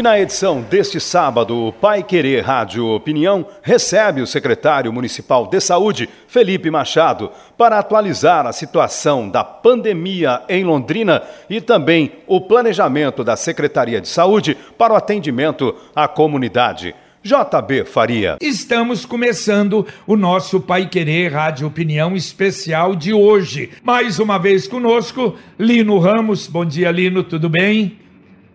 E na edição deste sábado, o Pai Querer Rádio Opinião recebe o secretário municipal de saúde, Felipe Machado, para atualizar a situação da pandemia em Londrina e também o planejamento da Secretaria de Saúde para o atendimento à comunidade. JB Faria. Estamos começando o nosso Pai Querer Rádio Opinião especial de hoje. Mais uma vez conosco, Lino Ramos. Bom dia, Lino, tudo bem?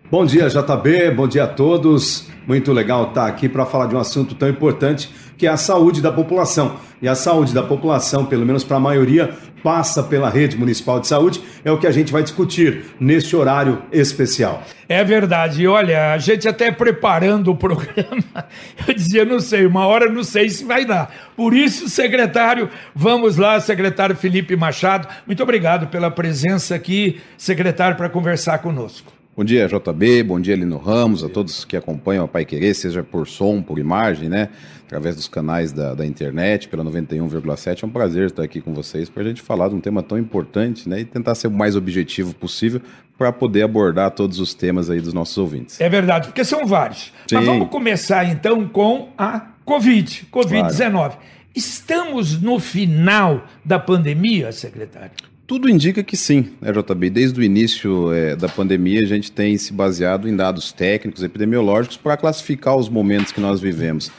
Bom dia, JB, bom dia a todos. Muito legal estar aqui para falar de um assunto tão importante que é a saúde da população. E a saúde da população, pelo menos para a maioria, passa pela rede municipal de saúde. É o que a gente vai discutir neste horário especial. É verdade. Olha, a gente até preparando o programa, eu dizia, não sei, uma hora não sei se vai dar. Por isso, secretário, vamos lá, secretário Felipe Machado. Muito obrigado pela presença aqui, secretário, para conversar conosco. Bom dia, JB, bom dia, Lino Ramos, a todos que acompanham a Pai Querer, seja por som, por imagem, né? Através dos canais da, da internet, pela 91,7. É um prazer estar aqui com vocês para a gente falar de um tema tão importante, né? E tentar ser o mais objetivo possível para poder abordar todos os temas aí dos nossos ouvintes. É verdade, porque são vários. Sim. Mas vamos começar então com a Covid, Covid-19. Claro. Estamos no final da pandemia, secretário? Tudo indica que sim, né, JB? Desde o início é, da pandemia, a gente tem se baseado em dados técnicos, epidemiológicos, para classificar os momentos que nós vivemos.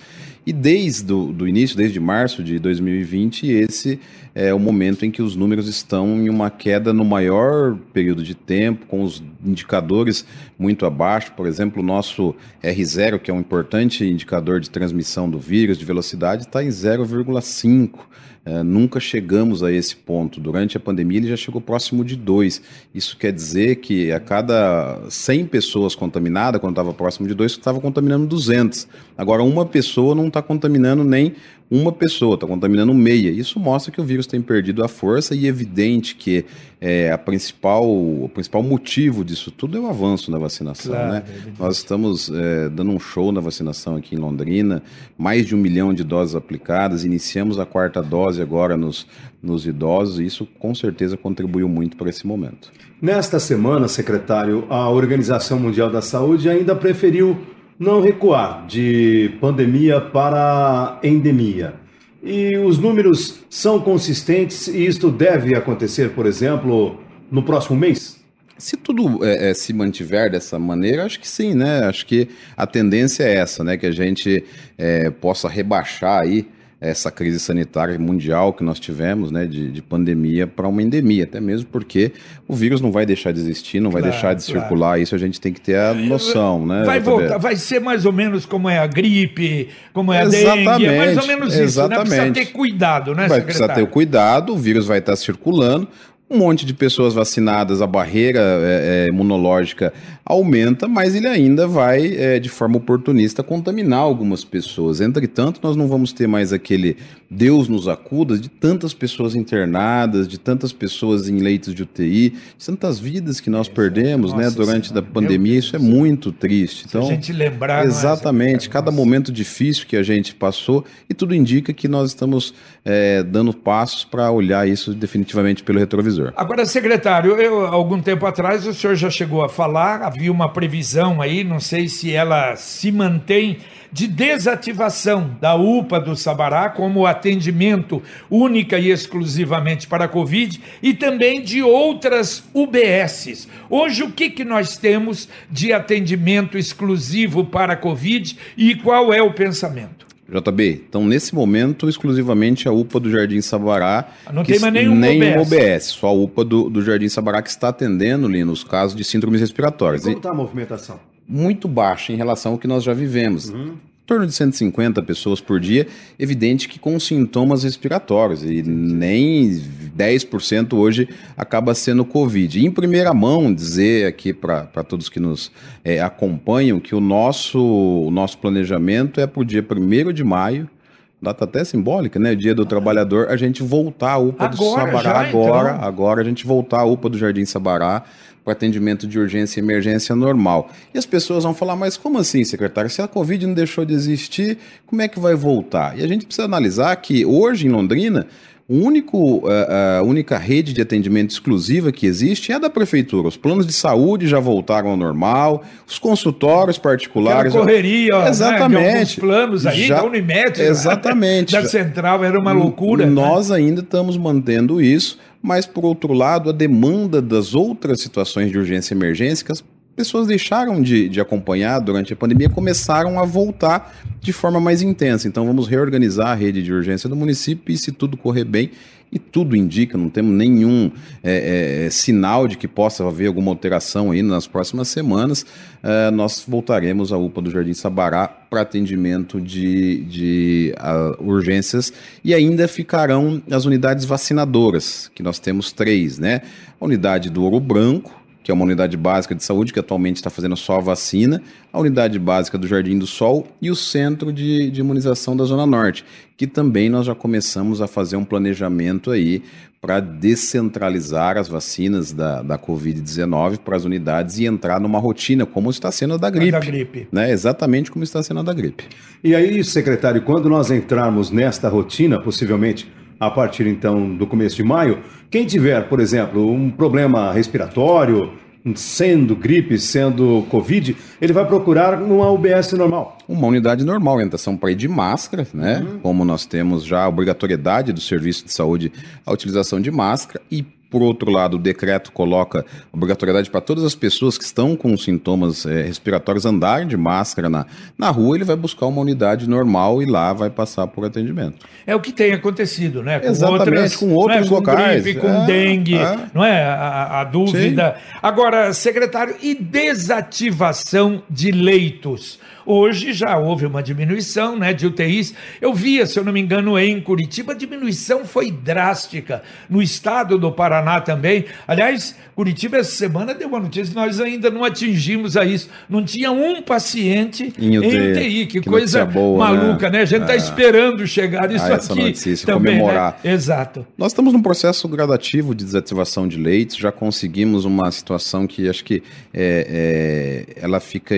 E desde o início, desde março de 2020, esse é o momento em que os números estão em uma queda no maior período de tempo, com os indicadores muito abaixo. Por exemplo, o nosso R0, que é um importante indicador de transmissão do vírus, de velocidade, está em 0,5. É, nunca chegamos a esse ponto. Durante a pandemia, ele já chegou próximo de 2. Isso quer dizer que a cada 100 pessoas contaminadas, quando estava próximo de 2, estava contaminando 200. Agora, uma pessoa não está contaminando nem uma pessoa, está contaminando meia. Isso mostra que o vírus tem perdido a força e é evidente que é, a principal, o principal motivo disso tudo é o avanço na vacinação. Claro, né? É Nós estamos é, dando um show na vacinação aqui em Londrina, mais de um milhão de doses aplicadas, iniciamos a quarta dose agora nos, nos idosos e isso com certeza contribuiu muito para esse momento. Nesta semana, secretário, a Organização Mundial da Saúde ainda preferiu não recuar de pandemia para endemia. E os números são consistentes e isto deve acontecer, por exemplo, no próximo mês? Se tudo é, é, se mantiver dessa maneira, acho que sim, né? Acho que a tendência é essa, né? Que a gente é, possa rebaixar aí essa crise sanitária mundial que nós tivemos, né, de, de pandemia para uma endemia, até mesmo porque o vírus não vai deixar de existir, não vai claro, deixar de claro. circular, isso a gente tem que ter a noção, né? Vai voltar, vai ser mais ou menos como é a gripe, como é a exatamente, dengue, é mais ou menos isso, exatamente. né? Precisa ter cuidado, né, Vai precisar ter cuidado, o vírus vai estar circulando, um monte de pessoas vacinadas, a barreira é, é, imunológica aumenta, mas ele ainda vai, é, de forma oportunista, contaminar algumas pessoas. Entretanto, nós não vamos ter mais aquele Deus nos acuda de tantas pessoas internadas, de tantas pessoas em leitos de UTI, de tantas vidas que nós perdemos né, durante a pandemia. Isso é muito triste. Então, Se a gente lembrar. Exatamente, cada momento difícil que a gente passou, e tudo indica que nós estamos é, dando passos para olhar isso definitivamente pelo retrovisor. Agora, secretário, eu, algum tempo atrás o senhor já chegou a falar, havia uma previsão aí, não sei se ela se mantém, de desativação da UPA do Sabará como atendimento única e exclusivamente para a Covid e também de outras UBSs. Hoje, o que, que nós temos de atendimento exclusivo para a Covid e qual é o pensamento? JB, então nesse momento exclusivamente a UPA do Jardim Sabará. Não tem mais nenhum nem OBS. OBS. Só a UPA do, do Jardim Sabará que está atendendo, Lino, os casos de síndromes respiratórias. E como está a movimentação? Muito baixa em relação ao que nós já vivemos. Uhum. Torno de 150 pessoas por dia, evidente que com sintomas respiratórios, e nem 10% hoje acaba sendo Covid. E em primeira mão, dizer aqui para todos que nos é, acompanham que o nosso, o nosso planejamento é para o dia 1 de maio, data até simbólica, né? Dia do Trabalhador, a gente voltar à UPA agora, do Sabará agora, então? agora a gente voltar à UPA do Jardim Sabará para atendimento de urgência e emergência normal. E as pessoas vão falar, mas como assim, secretário? Se a Covid não deixou de existir, como é que vai voltar? E a gente precisa analisar que hoje em Londrina, único, a, a única rede de atendimento exclusiva que existe é a da prefeitura. Os planos de saúde já voltaram ao normal, os consultórios particulares. Aquela correria, né, exatamente. Né, planos aí já, da Unimed, exatamente. da Central, era uma loucura. Né? Nós né? ainda estamos mantendo isso mas por outro lado, a demanda das outras situações de urgência e emergência que as pessoas deixaram de, de acompanhar durante a pandemia começaram a voltar de forma mais intensa. Então vamos reorganizar a rede de urgência do município e se tudo correr bem, e tudo indica, não temos nenhum é, é, sinal de que possa haver alguma alteração aí nas próximas semanas, é, nós voltaremos à UPA do Jardim Sabará para atendimento de, de urgências e ainda ficarão as unidades vacinadoras, que nós temos três, né? A unidade do Ouro Branco, que é uma unidade básica de saúde que atualmente está fazendo só a vacina, a unidade básica do Jardim do Sol e o Centro de, de Imunização da Zona Norte, que também nós já começamos a fazer um planejamento aí para descentralizar as vacinas da, da Covid-19 para as unidades e entrar numa rotina, como está sendo a da gripe. A da gripe. Né? Exatamente como está sendo a da gripe. E aí, secretário, quando nós entrarmos nesta rotina, possivelmente a partir então do começo de maio, quem tiver, por exemplo, um problema respiratório, sendo gripe, sendo Covid, ele vai procurar numa UBS normal. Uma unidade normal, orientação para ir de máscara, né? Uhum. Como nós temos já a obrigatoriedade do serviço de saúde a utilização de máscara e por outro lado, o decreto coloca obrigatoriedade para todas as pessoas que estão com sintomas é, respiratórios andarem de máscara na, na rua, ele vai buscar uma unidade normal e lá vai passar por atendimento. É o que tem acontecido, né? Com Exatamente, outras, com outros é, com locais. Gripe, com é, dengue, é. não é? A, a dúvida. Sim. Agora, secretário, e desativação de leitos? Hoje já houve uma diminuição né, de UTIs. Eu via, se eu não me engano, em Curitiba, a diminuição foi drástica. No estado do Paraná também. Aliás, Curitiba essa semana deu uma notícia, nós ainda não atingimos a isso. Não tinha um paciente em UTI. Em UTI. Que, que coisa boa, né? maluca, né? né? A gente está é. esperando chegar isso ah, aqui. Notícia, também, né? comemorar. Né? Exato. Nós estamos num processo gradativo de desativação de leitos, já conseguimos uma situação que acho que é, é, ela fica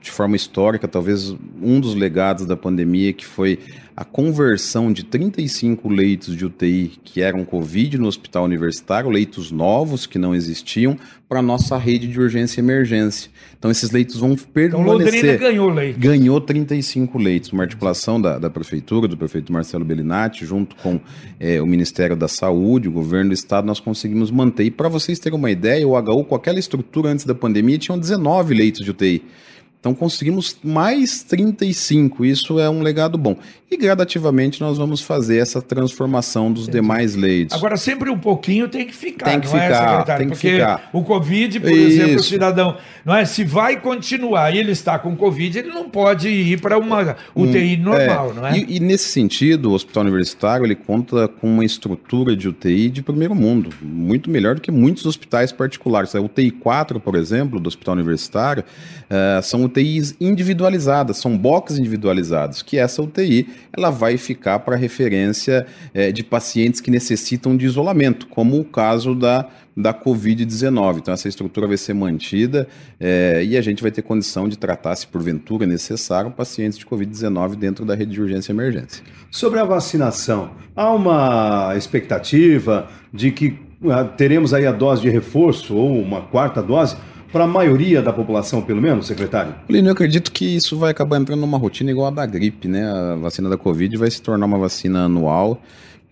de forma histórica, talvez um dos legados da pandemia, que foi a conversão de 35 leitos de UTI que eram Covid no hospital universitário, leitos novos que não existiam, para a nossa rede de urgência e emergência. Então, esses leitos vão permanecer. Então, ganhou leitos. Ganhou 35 leitos. Uma articulação da, da Prefeitura, do prefeito Marcelo Bellinati, junto com é, o Ministério da Saúde, o Governo do Estado, nós conseguimos manter. E para vocês terem uma ideia, o HU, com aquela estrutura antes da pandemia, tinham 19 leitos de UTI. Então conseguimos mais 35, isso é um legado bom. E gradativamente nós vamos fazer essa transformação dos Entendi. demais leitos. Agora, sempre um pouquinho tem que ficar, tem que ficar, é, secretário? Tem que Porque ficar. o Covid, por isso. exemplo, o cidadão, não é? Se vai continuar e ele está com Covid, ele não pode ir para uma UTI hum, normal, é. não é? E, e, nesse sentido, o hospital universitário ele conta com uma estrutura de UTI de primeiro mundo, muito melhor do que muitos hospitais particulares. A UTI 4, por exemplo, do hospital universitário, uh, são UTIs individualizadas, são boxes individualizados, que essa UTI ela vai ficar para referência é, de pacientes que necessitam de isolamento, como o caso da, da Covid-19. Então, essa estrutura vai ser mantida é, e a gente vai ter condição de tratar, se porventura necessário, pacientes de Covid-19 dentro da rede de urgência e emergência. Sobre a vacinação, há uma expectativa de que uh, teremos aí a dose de reforço ou uma quarta dose para a maioria da população, pelo menos, secretário? Lino, eu acredito que isso vai acabar entrando numa rotina igual a da gripe, né? A vacina da Covid vai se tornar uma vacina anual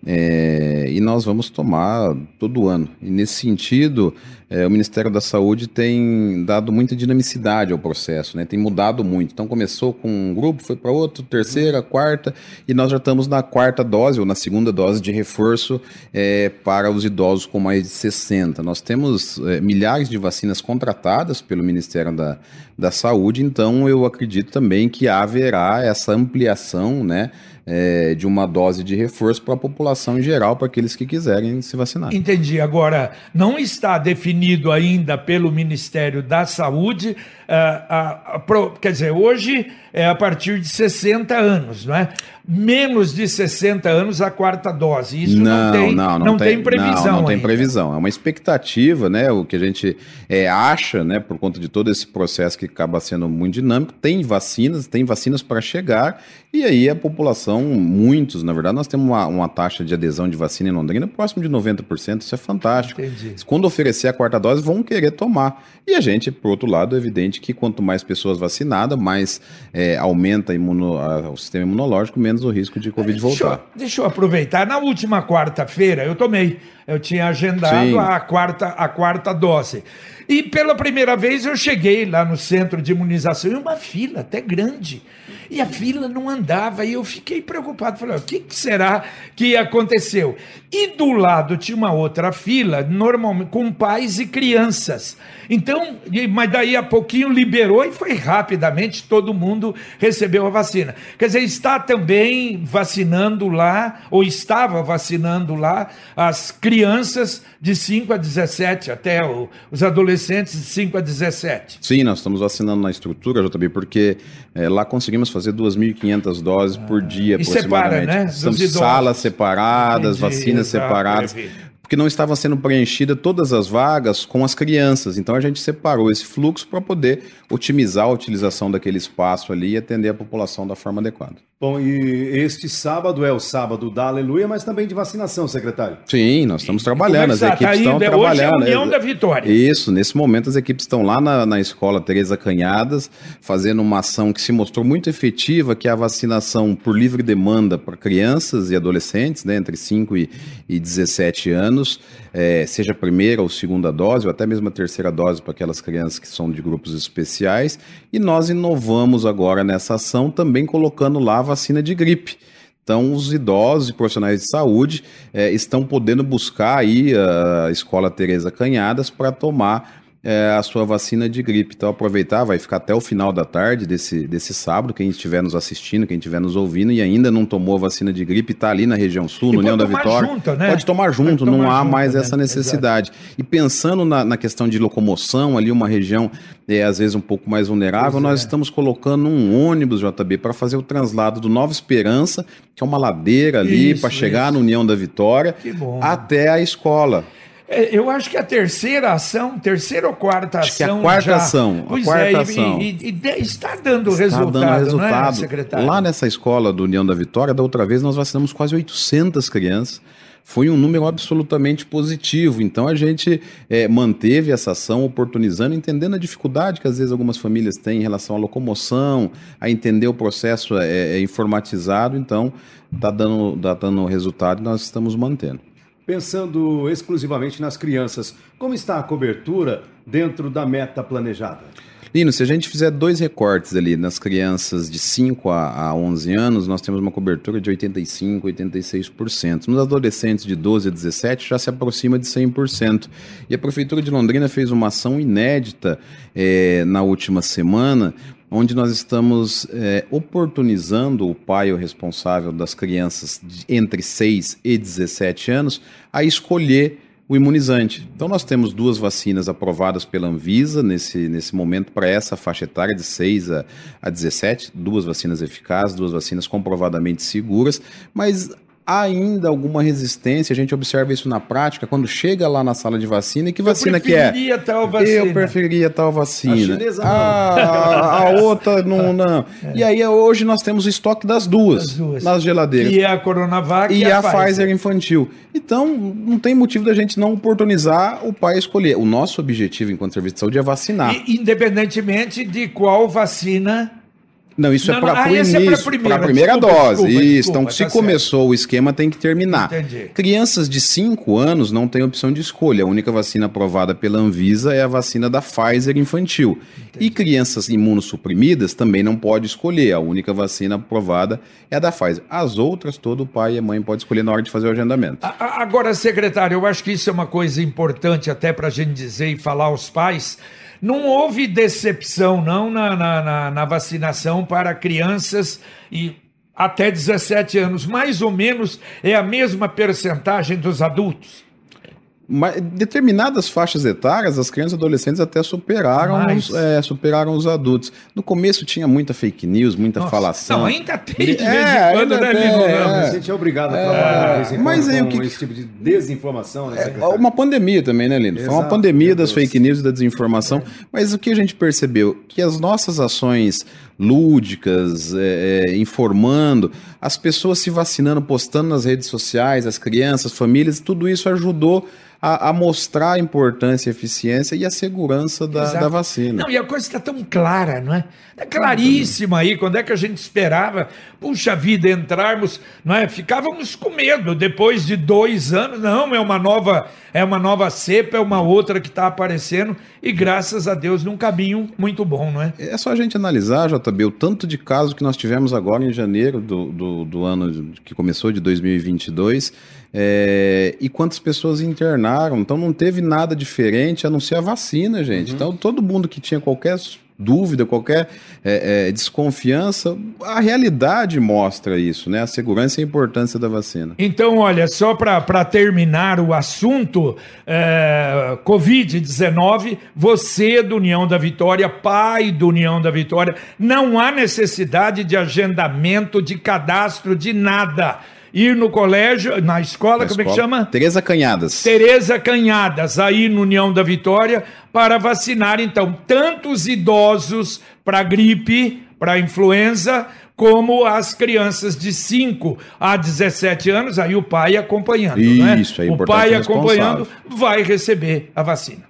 É, e nós vamos tomar todo ano. E nesse sentido, é, o Ministério da Saúde tem dado muita dinamicidade ao processo, né? tem mudado muito. Então começou com um grupo, foi para outro, terceira, quarta, e nós já estamos na quarta dose, ou na segunda dose de reforço é, para os idosos com mais de 60. Nós temos é, milhares de vacinas contratadas pelo Ministério da, da Saúde, então eu acredito também que haverá essa ampliação, né? É, de uma dose de reforço para a população em geral, para aqueles que quiserem se vacinar. Entendi. Agora, não está definido ainda pelo Ministério da Saúde, a, pro, quer dizer, hoje é a partir de 60 anos, não é? Menos de 60 anos a quarta dose. Isso não, não tem, não, não, não tem, tem, previsão. Não, não tem previsão. É uma expectativa, né? O que a gente é, acha, né? Por conta de todo esse processo que acaba sendo muito dinâmico. Tem vacinas, tem vacinas para chegar, e aí a população, muitos, na verdade, nós temos uma, uma taxa de adesão de vacina em Londrina próximo de 90%. Isso é fantástico. Entendi. Quando oferecer a quarta dose, vão querer tomar. E a gente, por outro lado, é evidente que quanto mais pessoas vacinadas, mais é, aumenta imuno, a, o sistema imunológico, menos o risco de Covid deixa voltar. Eu, deixa eu aproveitar. Na última quarta-feira, eu tomei. Eu tinha agendado a quarta, a quarta dose. E pela primeira vez eu cheguei lá no centro de imunização, e uma fila até grande. E a fila não andava, e eu fiquei preocupado. Falei, o que será que aconteceu? E do lado tinha uma outra fila, normalmente com pais e crianças. Então, mas daí a pouquinho liberou e foi rapidamente, todo mundo recebeu a vacina. Quer dizer, está também vacinando lá, ou estava vacinando lá, as crianças de 5 a 17, até os adolescentes de 5 a 17. Sim, nós estamos vacinando na estrutura, JB, porque é, lá conseguimos fazer 2.500 doses ah, por dia, e separa, né? São salas separadas, Entendi, vacinas separadas porque não estavam sendo preenchidas todas as vagas com as crianças. Então a gente separou esse fluxo para poder otimizar a utilização daquele espaço ali e atender a população da forma adequada. Bom, e este sábado é o sábado da Aleluia, mas também de vacinação, secretário. Sim, nós estamos trabalhando, as equipes tá estão trabalhando. Hoje é a União da Vitória. Isso, nesse momento as equipes estão lá na, na escola Tereza Canhadas, fazendo uma ação que se mostrou muito efetiva, que é a vacinação por livre demanda para crianças e adolescentes, né, entre 5 e, e 17 anos, é, seja a primeira ou segunda dose, ou até mesmo a terceira dose para aquelas crianças que são de grupos especiais, e nós inovamos agora nessa ação também colocando lá vacina de gripe. Então, os idosos e profissionais de saúde é, estão podendo buscar aí a Escola Tereza Canhadas para tomar é, a sua vacina de gripe. Então, aproveitar, vai ficar até o final da tarde desse, desse sábado, quem estiver nos assistindo, quem estiver nos ouvindo e ainda não tomou a vacina de gripe, está ali na região sul, e no União da Vitória. Junto, né? Pode tomar junto, pode tomar não há junto, mais né? essa necessidade. Exato. E pensando na, na, questão de locomoção, ali uma região é, às vezes um pouco mais vulnerável, pois nós é. estamos colocando um ônibus, JB, para fazer o translado do Nova Esperança, que é uma ladeira ali, para chegar na União da Vitória, até a escola. É, eu acho que a terceira ação, terceira ou quarta acho ação. Que a quarta já, ação. Pois a quarta é, ação. E, e, e, está dando está resultado, dando é, resultado. É, secretário? Lá nessa escola do União da Vitória, da outra vez, nós vacinamos quase 800 crianças. Foi um número absolutamente positivo. Então a gente é, manteve essa ação, oportunizando, entendendo a dificuldade que às vezes algumas famílias têm em relação à locomoção, a entender o processo é, é informatizado. Então está dando, tá dando resultado e nós estamos mantendo. Pensando exclusivamente nas crianças, como está a cobertura dentro da meta planejada? Lino, se a gente fizer dois recortes ali nas crianças de 5 a, 11 anos, nós temos uma cobertura de 85%, 86%. Nos adolescentes de 12 a 17 já se aproxima de 100%. E a Prefeitura de Londrina fez uma ação inédita é, na última semana, onde nós estamos é, oportunizando o pai ou responsável das crianças de entre 6 e 17 anos a escolher o imunizante. Então nós temos duas vacinas aprovadas pela Anvisa nesse, nesse momento para essa faixa etária de 6 a, a 17, duas vacinas eficazes, duas vacinas comprovadamente seguras, mas ainda alguma resistência, a gente observa isso na prática, quando chega lá na sala de vacina, e que vacina que é? Tal vacina. Eu preferiria tal vacina. A chinesa ah, a outra não, não. É. E aí hoje nós temos o estoque das duas, duas, nas geladeiras. É a Coronavac e, e a, a Pfizer. Pfizer infantil. Então, não tem motivo da gente não oportunizar o pai escolher. O nosso objetivo enquanto serviço de saúde é vacinar. E, independentemente de qual vacina Não, isso é Não, para não, ah, é para a primeira desculpa, dose. desculpa, isso. desculpa, então, se tá começou o esquema, tem que terminar. Entendi. Crianças de 5 anos não têm opção de escolha. A única vacina aprovada pela Anvisa é a vacina da Pfizer infantil. E crianças imunossuprimidas também não pode escolher. A única vacina aprovada é a da Pfizer. As outras, todo pai e mãe pode escolher na hora de fazer o agendamento. Agora, secretário, eu acho que isso é uma coisa importante até para a gente dizer e falar aos pais. Não houve decepção, não, na, na, na- na vacinação para crianças e até 17 anos. Mais ou menos é a mesma percentagem dos adultos. Mas determinadas faixas etárias, as crianças e adolescentes até superaram os, é, superaram os adultos. No começo tinha muita fake news, muita Nossa, falação. Não, ainda tem de vez É, em quando, né, tem, Lino é. A gente é obrigado a trabalhar vez em quando Mas aí o com que- esse tipo de desinformação, né, É uma pandemia também, né, Lino? Foi uma Exato, pandemia das fake news e da desinformação. Mas o que a gente percebeu? Que as nossas ações lúdicas, é, é, informando, as pessoas se vacinando, postando nas redes sociais, as crianças, famílias, tudo isso ajudou a, a mostrar a importância, a eficiência e a segurança da, da vacina. Não, e a coisa está tão clara, não é? É claríssima aí. Quando é que a gente esperava, puxa vida, entrarmos, não é? Ficávamos com medo depois de dois anos. Não, é uma nova, é uma nova cepa, é uma outra que está aparecendo e graças a Deus num caminho muito bom, não é? É só a gente analisar, JB, o tanto de casos que nós tivemos agora em janeiro do, do, do ano que começou de 2022 é, e quantas pessoas internaram. Então não teve nada diferente a não ser a vacina, gente. Então todo mundo que tinha qualquer dúvida, qualquer é, é, desconfiança, a realidade mostra isso, né? A segurança e a importância da vacina. Então, olha, só para terminar o assunto, é, Covid-19, você do União da Vitória, pai do União da Vitória, não há necessidade de agendamento, de cadastro, de nada. Ir no colégio, na escola, como é que chama? Tereza Canhadas. Tereza Canhadas, aí no União da Vitória, para vacinar, então, tanto os idosos para gripe, para influenza, como as crianças de 5 a 17 anos, aí o pai acompanhando, né? Isso, aí, O importante pai acompanhando vai receber a vacina.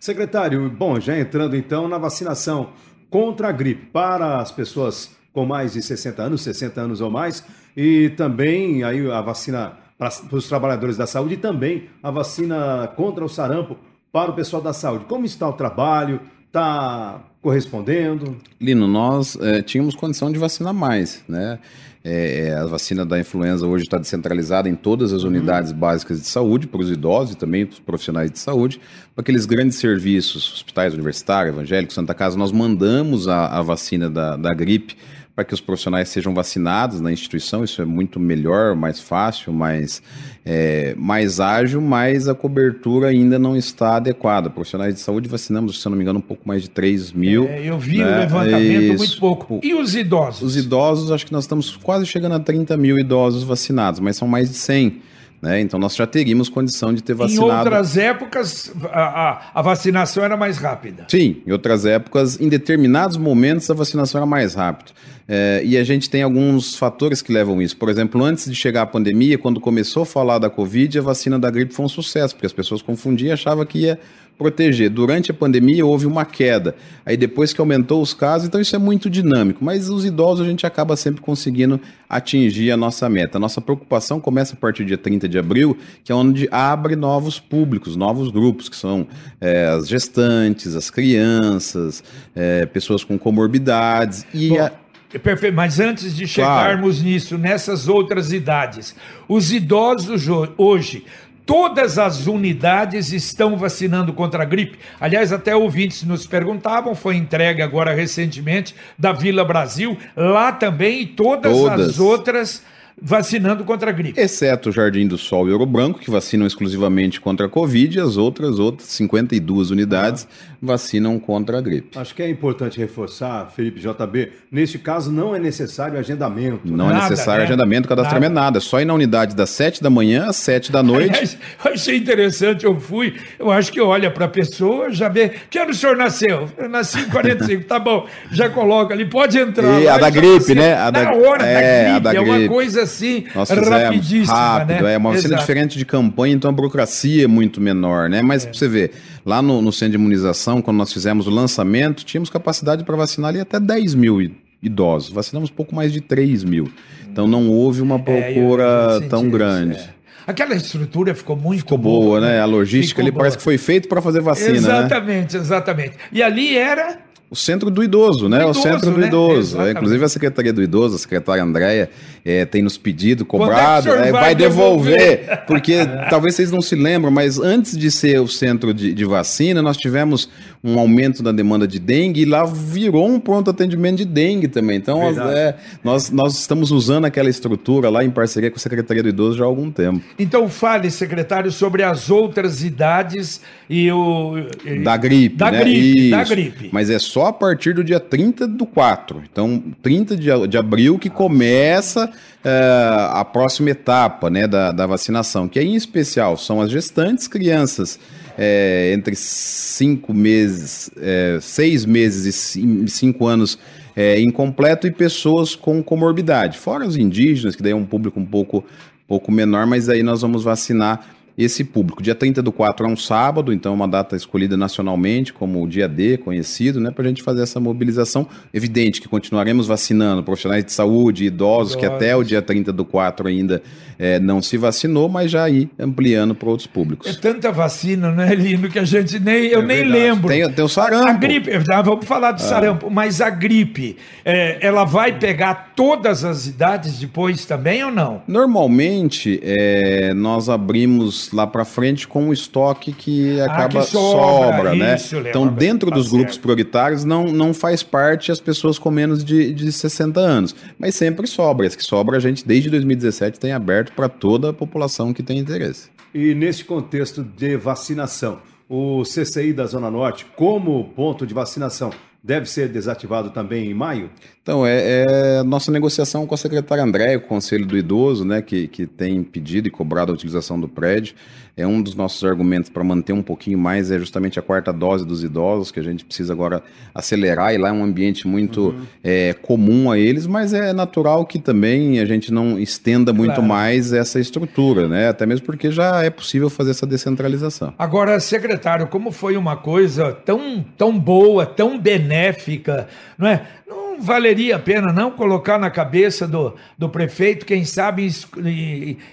Secretário, bom, já entrando então na vacinação contra a gripe para as pessoas com mais de 60 anos, 60 anos ou mais, e também aí a vacina para os trabalhadores da saúde e também a vacina contra o sarampo para o pessoal da saúde. Como está o trabalho? Está correspondendo? Lino, nós eh, tínhamos condição de vacinar mais, né? Eh, a vacina da influenza hoje está descentralizada em todas as unidades básicas de saúde, para os idosos e também para os profissionais de saúde. Para aqueles grandes serviços, hospitais universitários, evangélicos, Santa Casa, nós mandamos a, a vacina da, da gripe para que os profissionais sejam vacinados na instituição. Isso é muito melhor, mais fácil, mais, é, mais ágil, mas a cobertura ainda não está adequada. Profissionais de saúde vacinamos, se não me engano, um pouco mais de 3 mil. É, eu vi né? o levantamento Isso. muito pouco. E os idosos? Os idosos, acho que nós estamos quase chegando a 30 mil idosos vacinados, mas são mais de 100. Né? Então nós já teríamos condição de ter Em vacinado. outras épocas, a, a- a vacinação era mais rápida. Sim, em outras épocas, em determinados momentos, a vacinação era mais rápida. É, e a gente tem alguns fatores que levam isso. Por exemplo, antes de chegar a pandemia, quando começou a falar da Covid, a vacina da gripe foi um sucesso, porque as pessoas confundiam e achavam que ia proteger. Durante a pandemia houve uma queda. Aí depois que aumentou os casos, então isso é muito dinâmico. Mas os idosos a gente acaba sempre conseguindo atingir a nossa meta. A nossa preocupação começa a partir do dia 30 de abril, que é onde abre novos públicos, novos grupos, que são é, as gestantes, as crianças, é, pessoas com comorbidades. E Bom, a- Perfeito, mas antes de chegarmos nisso, nessas outras idades, os idosos ho- hoje, todas as unidades estão vacinando contra a gripe. Aliás, até ouvintes nos perguntavam, foi entregue agora recentemente da Vila Brasil, lá também, e todas, Todas. as outras vacinando contra a gripe. exceto o Jardim do Sol e Ouro Branco, que vacinam exclusivamente contra a Covid, e as outras, outras 52 unidades vacinam contra a gripe. Acho que é importante reforçar, Felipe JB, neste caso não é necessário agendamento. Não né? é Nada, necessário né? cadastramento, cadastramento nada. É só ir na unidade das 7 da manhã às 7 da noite. Aliás, achei interessante, eu fui, eu acho que olha para a pessoa, já vê, que ano o senhor nasceu? Eu nasci em 45, tá bom, já coloca ali, pode entrar. E lá, a da gripe, nasceu. né? A Na da- hora é, a da da gripe, é uma gripe. coisa assim, Nós rapidíssima, rápido, né? é uma vacina Exato. diferente de campanha, então a burocracia é muito menor, né? Mas pra você ver, lá no, no centro de imunização, quando nós fizemos o lançamento, tínhamos capacidade para vacinar ali até 10 mil idosos. Vacinamos pouco mais de 3 mil. Então não houve uma procura é, tão isso, grande. É. Aquela estrutura ficou muito ficou boa, boa né? A logística ali parece que foi feito para fazer vacina. Né? Exatamente, né? exatamente. E ali era o centro do idoso, né? Idoso, o centro do né? idoso. É, inclusive a Secretaria do Idoso, a secretária Andréia, é, tem nos pedido, cobrado, é vai, vai, devolver, devolver. porque talvez vocês não se lembram, mas antes de ser o centro de, de, vacina, nós tivemos um aumento da demanda de dengue e lá virou um pronto atendimento de dengue também. Então, é, nós, nós estamos usando aquela estrutura lá em parceria com a Secretaria do Idoso já há algum tempo. Então, fale, secretário, sobre as outras idades e o. Da gripe. Da né? gripe, Isso. da gripe. Mas é só a partir do dia 30 do 4. Então, 30 de, de abril que começa é, a próxima etapa né, da, da vacinação, que em especial são as gestantes, crianças é, entre cinco meses, é, seis meses e cinco anos é, incompleto e pessoas com comorbidade, fora os indígenas, que daí é um público um pouco, pouco menor, mas aí nós vamos vacinar esse público. Dia 30 do 4 é um sábado, então é uma data escolhida nacionalmente como o dia D, conhecido, né, para a gente fazer essa mobilização. Evidente que continuaremos vacinando profissionais de saúde, idosos, idosos. que até o dia 30 do 4 ainda é, não se vacinou, mas já ir ampliando para outros públicos. É tanta vacina, né, Lino, que a gente nem, eu é nem lembro. Tem, tem o sarampo. A, gripe, ah, vamos falar do ah. sarampo, mas a gripe, é, ela vai pegar todas as idades depois também ou não? Normalmente, é, nós abrimos lá para frente com um estoque que acaba ah, que sobra, sobra né? Então, dentro tá dos certo. grupos prioritários, não, não faz parte as pessoas com menos de, de 60 anos. Mas sempre sobra. As que sobra, a gente, desde 2017, tem aberto para toda a população que tem interesse. E nesse contexto de vacinação, o CCI da Zona Norte, como ponto de vacinação, deve ser desativado também em maio? Então, é, é nossa negociação com a secretária André, o Conselho do Idoso, né, que, que tem pedido e cobrado a utilização do prédio. É um dos nossos argumentos para manter um pouquinho mais, é justamente a quarta dose dos idosos, que a gente precisa agora acelerar, e lá é um ambiente muito uhum. é, comum a eles, mas é natural que também a gente não estenda muito claro. mais essa estrutura, né? Até mesmo porque já é possível fazer essa descentralização. Agora, secretário, como foi uma coisa tão, tão boa, tão benéfica, não é? Não valeria a pena não colocar na cabeça do, do prefeito, quem sabe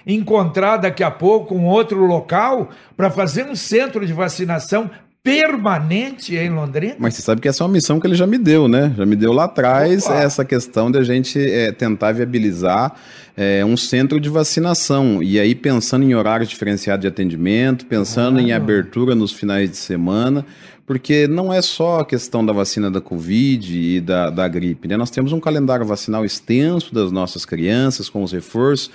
encontrar daqui a pouco um outro local para fazer um centro de vacinação permanente em Londrina? Mas você sabe que essa é uma missão que ele já me deu, né? Já me deu lá atrás Opa. essa questão de a gente é, tentar viabilizar é, um centro de vacinação. E aí pensando em horários diferenciados de atendimento, pensando ah. em abertura nos finais de semana, porque não é só a questão da vacina da Covid e da, da gripe, né? Nós temos um calendário vacinal extenso das nossas crianças com os reforços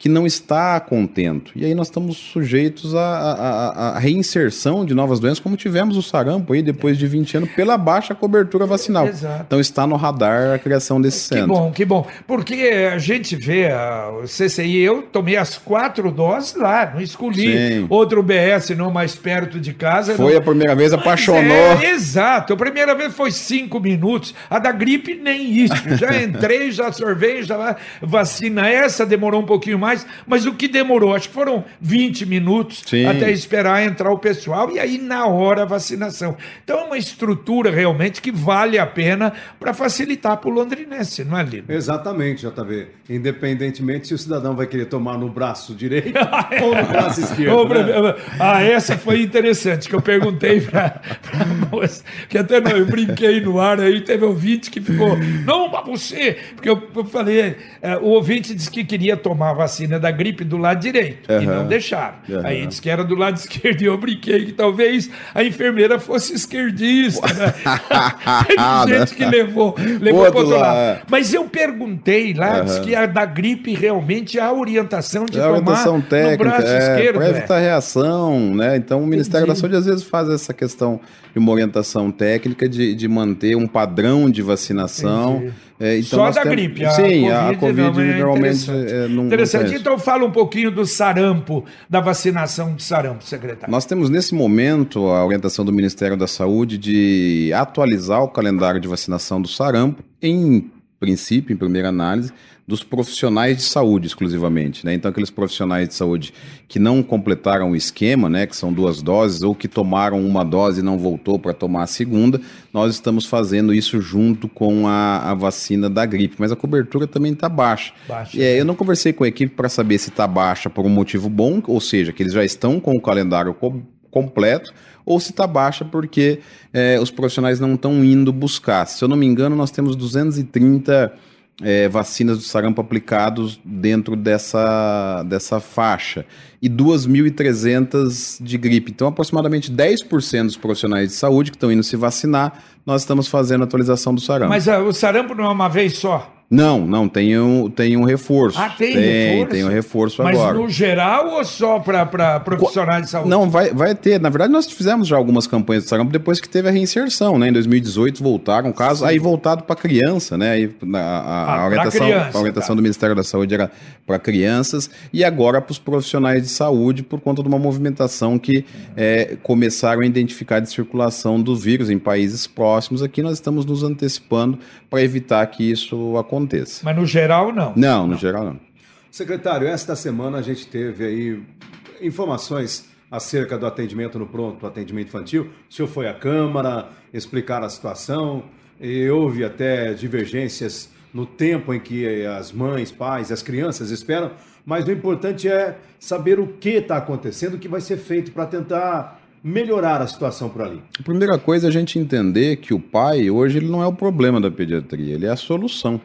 que não está contento. E aí nós estamos sujeitos à, reinserção de novas doenças, como tivemos o sarampo aí depois de 20 anos, pela baixa cobertura vacinal. Exato. Então está no radar a criação desse que centro. Que bom, que bom. Porque a gente vê, a, o CCI, eu tomei as quatro doses lá, não escolhi Sim. outro BS não mais perto de casa. Foi não... a primeira vez, apaixonou. É, exato, a primeira vez foi cinco minutos, a da gripe nem isso. Já entrei, já sorvei, já vacina essa, demorou um pouquinho mais mais, mas o que demorou, acho que foram 20 minutos Sim. até esperar entrar o pessoal e aí na hora a vacinação. Então é uma estrutura realmente que vale a pena para facilitar para o londrinense, não é, Lino? Exatamente, JB. Independentemente se o cidadão vai querer tomar no braço direito ou no braço esquerdo. né? Ah, essa foi interessante, que eu perguntei para a moça, que até não, eu brinquei no ar aí, teve ouvinte que ficou, não, para você, porque eu, eu falei, é, o ouvinte disse que queria tomar a vacina vacina da gripe do lado direito uhum. e não deixaram. Uhum. Aí disse que era do lado esquerdo e eu brinquei que talvez a enfermeira fosse esquerdista. Né? Teve gente que levou, levou para outro lado. É. Mas eu perguntei lá, uhum. disse que a da gripe realmente há orientação de é tomar orientação técnica, no braço é, esquerdo. Para evitar é. reação, né? Então o Ministério Entendi. da Saúde às vezes faz essa questão de uma orientação técnica de, de manter um padrão de vacinação. É, então Só da temos... gripe. A Sim, COVID, a Covid é normalmente é, não Interessante. Então fala um pouquinho do sarampo, da vacinação de sarampo, secretário. Nós temos nesse momento a orientação do Ministério da Saúde de atualizar o calendário de vacinação do sarampo em princípio, em primeira análise, dos profissionais de saúde exclusivamente, né? Então aqueles profissionais de saúde que não completaram o esquema, né, que são duas doses ou que tomaram uma dose e não voltou para tomar a segunda, nós estamos fazendo isso junto com a, a vacina da gripe, mas a cobertura também está baixa. baixa. É, eu não conversei com a equipe para saber se está baixa por um motivo bom, ou seja, que eles já estão com o calendário co completo ou se está baixa porque é, os profissionais não estão indo buscar. Se eu não me engano, nós temos 230 é, vacinas do sarampo aplicados dentro dessa, dessa faixa e 2.300 de gripe. Então, aproximadamente 10% dos profissionais de saúde que estão indo se vacinar, nós estamos fazendo a atualização do sarampo. Mas uh, o sarampo não é uma vez só? Não, não, tem um, tem um reforço. Ah, tem, tem reforço? Tem um reforço Mas agora. Mas no geral ou só para profissionais de saúde? Não, vai, vai ter. Na verdade, nós fizemos já algumas campanhas de sarampo depois que teve a reinserção, né? Em 2018 voltaram casos, aí voltado para criança, né? Aí, a, a, ah, a orientação, criança, a orientação tá. do Ministério da Saúde era para crianças e agora para os profissionais de saúde por conta de uma movimentação que é, começaram a identificar de circulação do vírus em países próximos. Aqui nós estamos nos antecipando para evitar que isso aconteça aconteça. Mas no geral, não? Não, no geral, não. Secretário, esta semana a gente teve aí informações acerca do atendimento no pronto, atendimento infantil. O senhor foi à Câmara explicar a situação e houve até divergências no tempo em que as mães, pais, as crianças esperam, mas o importante é saber o que está acontecendo, o que vai ser feito para tentar melhorar a situação por ali? A primeira coisa é a gente entender que o pai hoje ele não é o problema da pediatria, ele é a solução.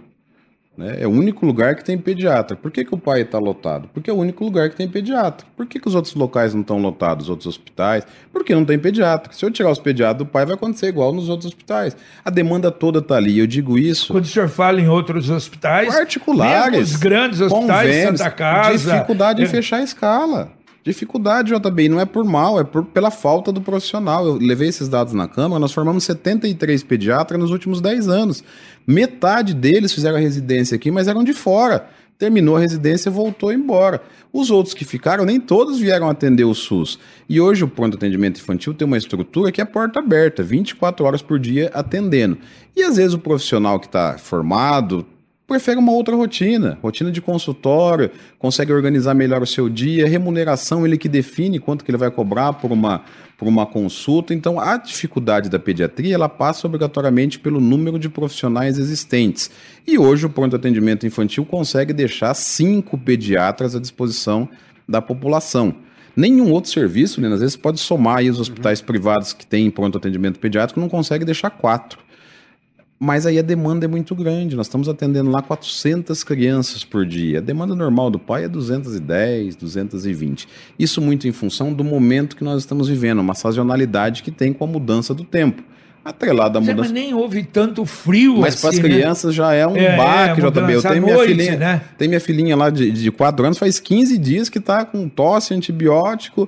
Né? É o único lugar que tem pediatra. Por que, que o pai está lotado? Porque é o único lugar que tem pediatra. Por que, que os outros locais não estão lotados, os outros hospitais? Porque não tem pediatra. Se eu tirar os pediatras do pai, vai acontecer igual nos outros hospitais. A demanda toda está ali. Eu digo isso. Quando o senhor fala em outros hospitais, particulares, os grandes hospitais, Santa Casa. Dificuldade é... em fechar a escala. Dificuldade, JB, não é por mal, é por, pela falta do profissional. Eu levei esses dados na Câmara, nós formamos 73 pediatras nos últimos 10 anos. Metade deles fizeram a residência aqui, mas eram de fora. Terminou a residência voltou embora. Os outros que ficaram, nem todos vieram atender o SUS. E hoje o pronto atendimento infantil tem uma estrutura que é porta aberta, 24 horas por dia atendendo. E às vezes o profissional que está formado, prefere uma outra rotina, rotina de consultório, consegue organizar melhor o seu dia, remuneração ele que define quanto que ele vai cobrar por uma, por uma consulta. Então, a dificuldade da pediatria, ela passa obrigatoriamente pelo número de profissionais existentes. E hoje o pronto atendimento infantil consegue deixar cinco pediatras à disposição da população. Nenhum outro serviço, né, às vezes pode somar aí os hospitais uhum. privados que têm pronto atendimento pediátrico, não consegue deixar quatro. Mas aí a demanda é muito grande. Nós estamos atendendo lá 400 crianças por dia. A demanda normal do pai é 210, 220. Isso muito em função do momento que nós estamos vivendo, uma sazonalidade que tem com a mudança do tempo. Atrelada à mudança. Mas nem houve tanto frio Mas assim, para as né? crianças já é um é, baque, é, JB. Eu tenho minha noite, filhinha, né? tem minha filhinha lá de, de 4 anos, faz 15 dias que está com tosse, antibiótico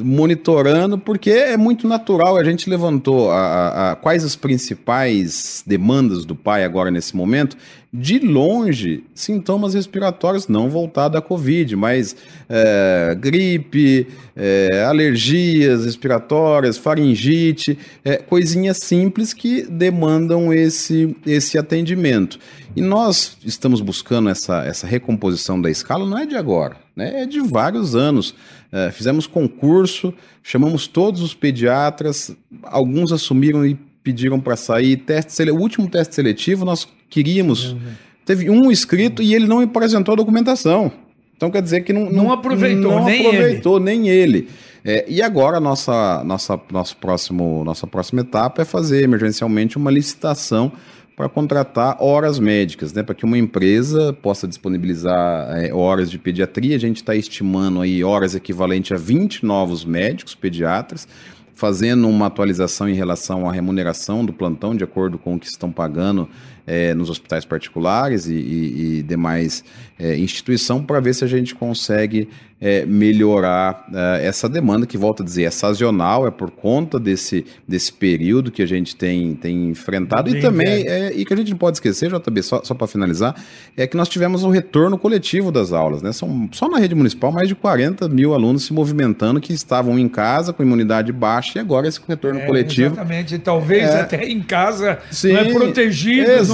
monitorando, porque é muito natural. A gente levantou a, a, a, quais as principais demandas do pai agora nesse momento. De longe, sintomas respiratórios não voltados à Covid, mas é, gripe, é, alergias respiratórias, faringite, é, coisinhas simples que demandam esse, esse atendimento. E nós estamos buscando essa, essa recomposição da escala, não é de agora, né? é de vários anos. É, fizemos concurso, chamamos todos os pediatras, alguns assumiram e pediram para sair. Teste, o último teste seletivo nós queríamos. Uhum. Teve um inscrito e ele não apresentou a documentação. Então quer dizer que não, não, não aproveitou, não nem aproveitou ele. nem ele. É, e agora nossa, nossa, nosso próximo, nossa próxima etapa é fazer emergencialmente uma licitação para contratar horas médicas, né? Para que uma empresa possa disponibilizar é, horas de pediatria. A gente está estimando aí horas equivalente a 20 novos médicos pediatras, fazendo uma atualização em relação à remuneração do plantão, de acordo com o que estão pagando é, nos hospitais particulares e, e, e demais é, instituição, para ver se a gente consegue é, melhorar é, essa demanda, que volta a dizer, é sazonal, é por conta desse, desse período que a gente tem, tem enfrentado. Bem, e também, é, e que a gente não pode esquecer, JB, só, só para finalizar, é que nós tivemos um retorno coletivo das aulas. Né? São só na rede municipal mais de 40 mil alunos se movimentando que estavam em casa com imunidade baixa e agora esse retorno é, coletivo. Exatamente, talvez é. até em casa, Sim, não é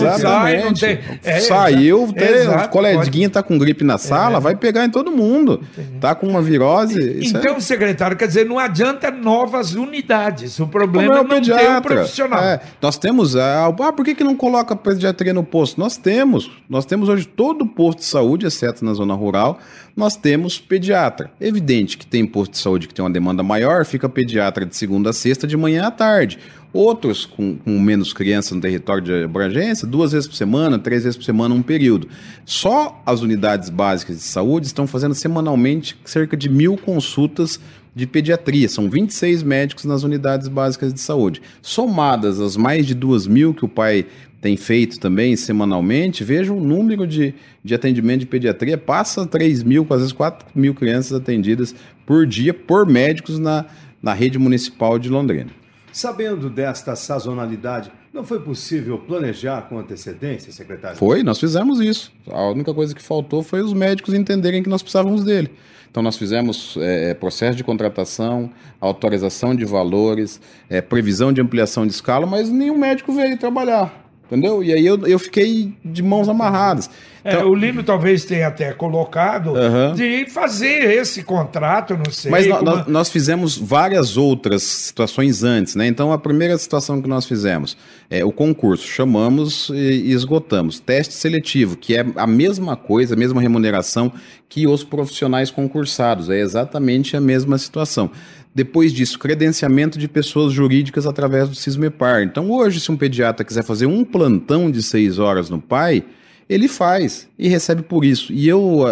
não sai, não tem. É, Saiu, tem, coleguinha está com gripe na sala, é. vai pegar em todo mundo. Está com uma virose. Então, é... secretário, quer dizer, não adianta novas unidades. O problema é, o não ter um profissional. É, nós temos. Ah, por que, que não coloca pediatria no posto? Nós temos. Nós temos hoje todo o posto de saúde, exceto na zona rural, nós temos pediatra. Evidente que tem posto de saúde que tem uma demanda maior, fica pediatra de segunda a sexta, de manhã à tarde. Outros, com, com, menos crianças no território de abrangência, duas vezes por semana, três vezes por semana, um período. Só as unidades básicas de saúde estão fazendo semanalmente cerca de mil consultas de pediatria. São 26 médicos nas unidades básicas de saúde. Somadas as mais de duas mil que o pai tem feito também semanalmente, veja o número de, de atendimento de pediatria, passa 3 mil, às vezes 4 mil crianças atendidas por dia por médicos na, na rede municipal de Londrina. Sabendo desta sazonalidade, não foi possível planejar com antecedência, secretário? Foi, nós fizemos isso. A única coisa que faltou foi os médicos entenderem que nós precisávamos dele. Então, nós fizemos é, é processo de contratação, autorização de valores, é, previsão de ampliação de escala, mas nenhum médico veio trabalhar. Entendeu? E aí eu, eu fiquei de mãos amarradas. É, então, o Lino talvez tenha até colocado de fazer esse contrato, não sei. Mas como... nós, nós, fizemos várias outras situações antes, né? Então a primeira situação que nós fizemos é o concurso, chamamos e esgotamos. Teste seletivo, que é a mesma coisa, a mesma remuneração que os profissionais concursados, é exatamente a mesma situação. Depois disso, credenciamento de pessoas jurídicas através do CISMEPAR. Então, hoje, se um pediatra quiser fazer um plantão de seis horas no pai, ele faz e recebe por isso. E eu,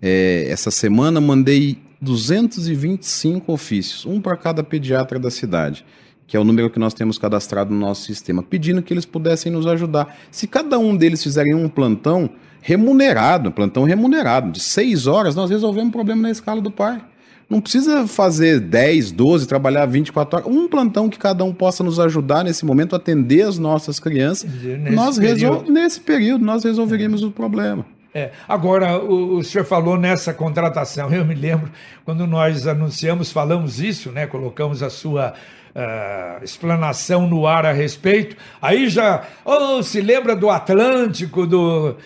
é, essa semana, mandei 225 ofícios, um para cada pediatra da cidade, que é o número que nós temos cadastrado no nosso sistema, pedindo que eles pudessem nos ajudar. Se cada um deles fizerem um plantão remunerado, plantão remunerado, de seis horas, nós resolvemos o problema na escala do pai. Não precisa fazer 10, 12, trabalhar 24 horas. Um plantão que cada um possa nos ajudar nesse momento, atender as nossas crianças. Nesse nós período. Nesse período, nós resolveríamos é. o problema. É. Agora, o, o, senhor falou nessa contratação, eu me lembro, quando nós anunciamos, falamos isso, né? Colocamos a sua uh, explanação no ar a respeito. Aí já, oh, se lembra do Atlântico, do.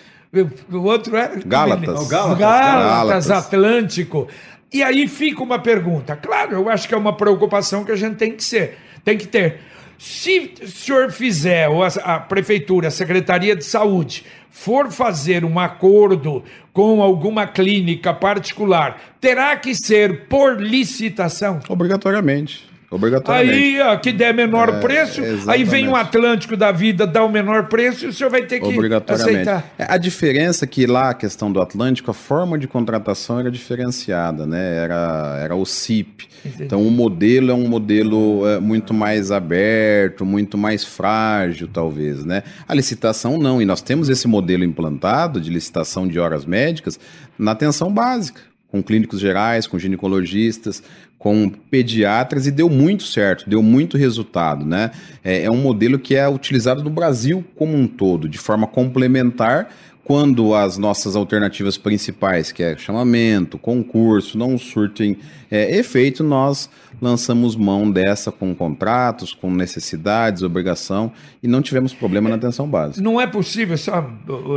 O outro era. Gálatas. Gálatas, Gálatas, Atlântico. E aí fica uma pergunta. Claro, eu acho que é uma preocupação que a gente tem que ser, tem que ter. Se o senhor fizer, ou a, a prefeitura, a Secretaria de Saúde, for fazer um acordo com alguma clínica particular, terá que ser por licitação? Obrigatoriamente. Obrigatoriamente. Aí, ó, que der menor é, preço, exatamente. aí vem o Atlântico da vida, dá o menor preço e o senhor vai ter que aceitar. É, a diferença é que lá, a questão do Atlântico, a forma de contratação era diferenciada, né? Era, era o CIP. Entendi. Então, o modelo é um modelo é, muito mais aberto, muito mais frágil, talvez, né? A licitação não, e nós temos esse modelo implantado de licitação de horas médicas na atenção básica com clínicos gerais, com ginecologistas, com pediatras e deu muito certo, deu muito resultado, né? É, é um modelo que é utilizado no Brasil como um todo, de forma complementar, quando as nossas alternativas principais, que é chamamento, concurso, não surtem é, efeito, nós lançamos mão dessa com contratos, com necessidades, obrigação, e não tivemos problema na atenção básica. Não é possível, só,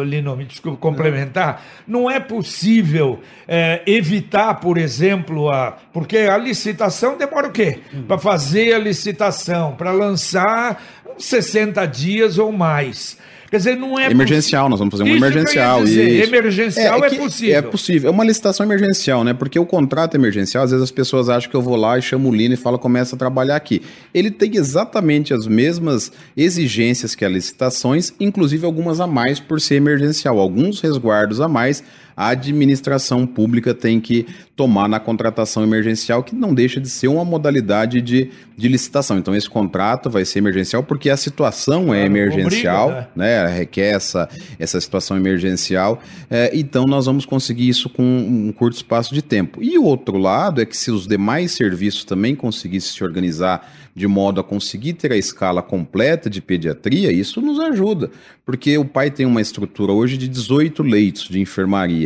Lino, me desculpe complementar, não é possível é, evitar, por exemplo, a. Porque a licitação demora o quê? Hum. Para fazer a licitação, para lançar 60 dias ou mais. Quer dizer, não é emergencial, nós vamos fazer uma emergencial. Dizer, emergencial é, é, é, possível. É possível. É uma licitação emergencial, né? Porque o contrato emergencial, às vezes as pessoas acham que eu vou lá e chamo o Lino e falo começa a trabalhar aqui. Ele tem exatamente as mesmas exigências que as licitações, inclusive algumas a mais por ser emergencial, alguns resguardos a mais a administração pública tem que tomar na contratação emergencial, que não deixa de ser uma modalidade de, de licitação. Então, esse contrato vai ser emergencial porque a situação claro, é emergencial, obriga, né? né? Requer essa, essa situação emergencial. É, então, nós vamos conseguir isso com um curto espaço de tempo. E o outro lado é que se os demais serviços também conseguissem se organizar de modo a conseguir ter a escala completa de pediatria, isso nos ajuda, porque o pai tem uma estrutura hoje de 18 leitos de enfermaria.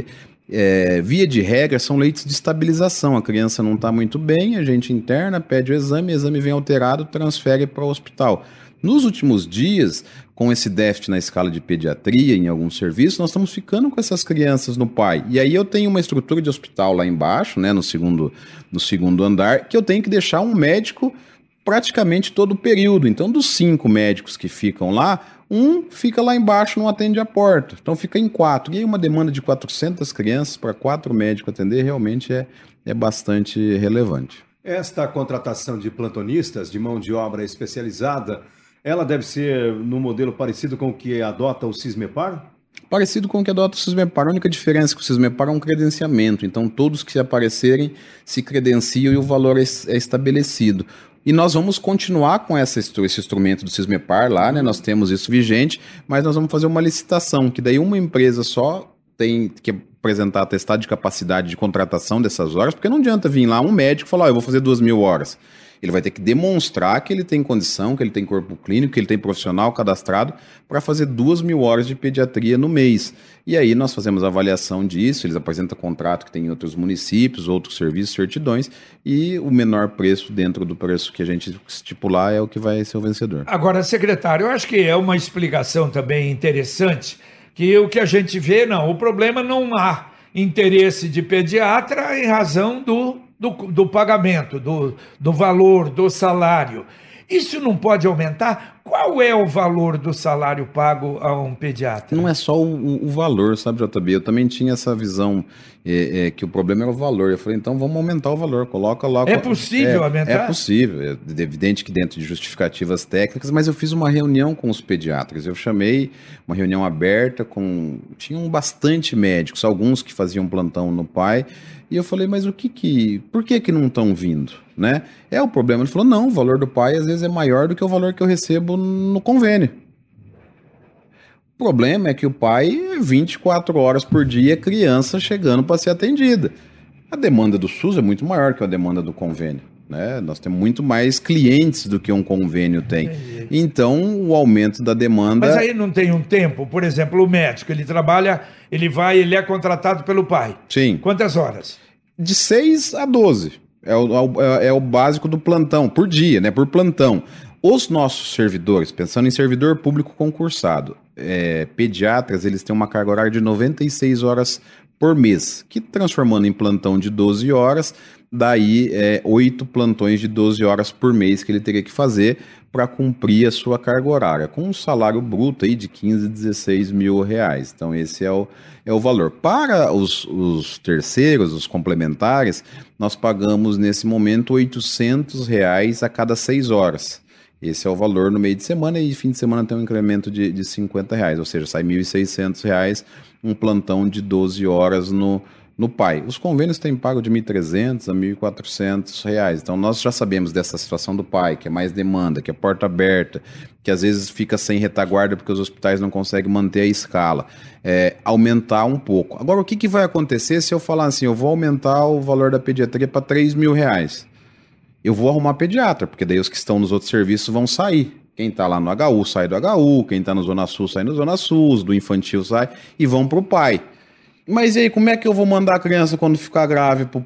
É, via de regra, são leitos de estabilização. A criança não está muito bem, a gente interna, pede o exame, o exame vem alterado, transfere para o hospital. Nos últimos dias, com esse déficit na escala de pediatria em alguns serviços, nós estamos ficando com essas crianças no pai. E aí eu tenho uma estrutura de hospital lá embaixo, né, no segundo, no segundo andar, que eu tenho que deixar um médico praticamente todo o período. Então, dos cinco médicos que ficam lá, um fica lá embaixo, não atende a porta. Então, fica em quatro. E aí, uma demanda de 400 crianças para quatro médicos atender realmente é, é bastante relevante. Esta contratação de plantonistas, de mão de obra especializada, ela deve ser no modelo parecido com o que adota o Cismepar? Parecido com o que adota o Cismepar. A única diferença é que o Cismepar é um credenciamento. Então, todos que aparecerem se credenciam e o valor é, é estabelecido. E nós vamos continuar com essa, esse instrumento do Cismepar lá, né? Nós temos isso vigente, mas nós vamos fazer uma licitação, que daí uma empresa só tem que apresentar atestado de capacidade de contratação dessas horas, porque não adianta vir lá um médico e falar, oh, eu vou fazer duas mil horas. Ele vai ter que demonstrar que ele tem condição, que ele tem corpo clínico, que ele tem profissional cadastrado para fazer duas mil horas de pediatria no mês. E aí nós fazemos avaliação disso, eles apresentam contrato que tem em outros municípios, outros serviços, certidões, e o menor preço dentro do preço que a gente estipular é o que vai ser o vencedor. Agora, secretário, eu acho que é uma explicação também interessante que o que a gente vê, não, o problema não há interesse de pediatra em razão do, do, do pagamento, do, do valor, do salário. Isso não pode aumentar? Qual é o valor do salário pago a um pediatra? Não é só o, o valor, sabe, JB? Eu também tinha essa visão é, é, que o problema era o valor. Eu falei, então vamos aumentar o valor, coloca lá. É possível é, aumentar? É possível. É evidente que dentro de justificativas técnicas, mas eu fiz uma reunião com os pediatras. Eu chamei uma reunião aberta com. Tinham bastante médicos, alguns que faziam plantão no pai. E eu falei, mas o que que. Por que que não estão vindo? Né? É o problema. Ele falou, não, o valor do pai às vezes é maior do que o valor que eu recebo no convênio. O problema é que o pai é 24 horas por dia, criança chegando para ser atendida. A demanda do SUS é muito maior que a demanda do convênio. Né? Nós temos muito mais clientes do que um convênio tem. Então, o aumento da demanda. Mas aí não tem um tempo, por exemplo, o médico, ele trabalha, ele vai, ele é contratado pelo pai. Sim. Quantas horas? De 6 a 12. É o, é, é o básico do plantão, por dia, né? Por plantão. Os nossos servidores, pensando em servidor público concursado, é, pediatras, eles têm uma carga horária de 96 horas por mês, que transformando em plantão de 12 horas, daí é, oito plantões de 12 horas por mês que ele teria que fazer para cumprir a sua carga horária, com um salário bruto aí de 15, 16 mil reais. Então esse é o, é o valor. Para os, os terceiros, os complementares, nós pagamos nesse momento 800 reais a cada seis horas. Esse é o valor no meio de semana e fim de semana tem um incremento de, de 50 reais, ou seja, sai 1.600 reais um plantão de 12 horas no, no PAI. Os convênios têm pago de 1.300 a 1.400 reais. Então nós já sabemos dessa situação do PAI, que é mais demanda, que é porta aberta, que às vezes fica sem retaguarda porque os hospitais não conseguem manter a escala. É, aumentar um pouco. Agora, o que, que vai acontecer se eu falar assim, eu vou aumentar o valor da pediatria para 3 mil reais? Eu vou arrumar pediatra, porque daí os que estão nos outros serviços vão sair. Quem está lá no HU sai do HU, quem está no Zona Sul sai no Zona Sul, do infantil sai e vão para o pai. Mas e aí, como é que eu vou mandar a criança quando ficar grave pro,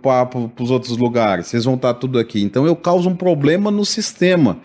os outros lugares? Vocês vão estar tá tudo aqui. Então eu causo um problema no sistema.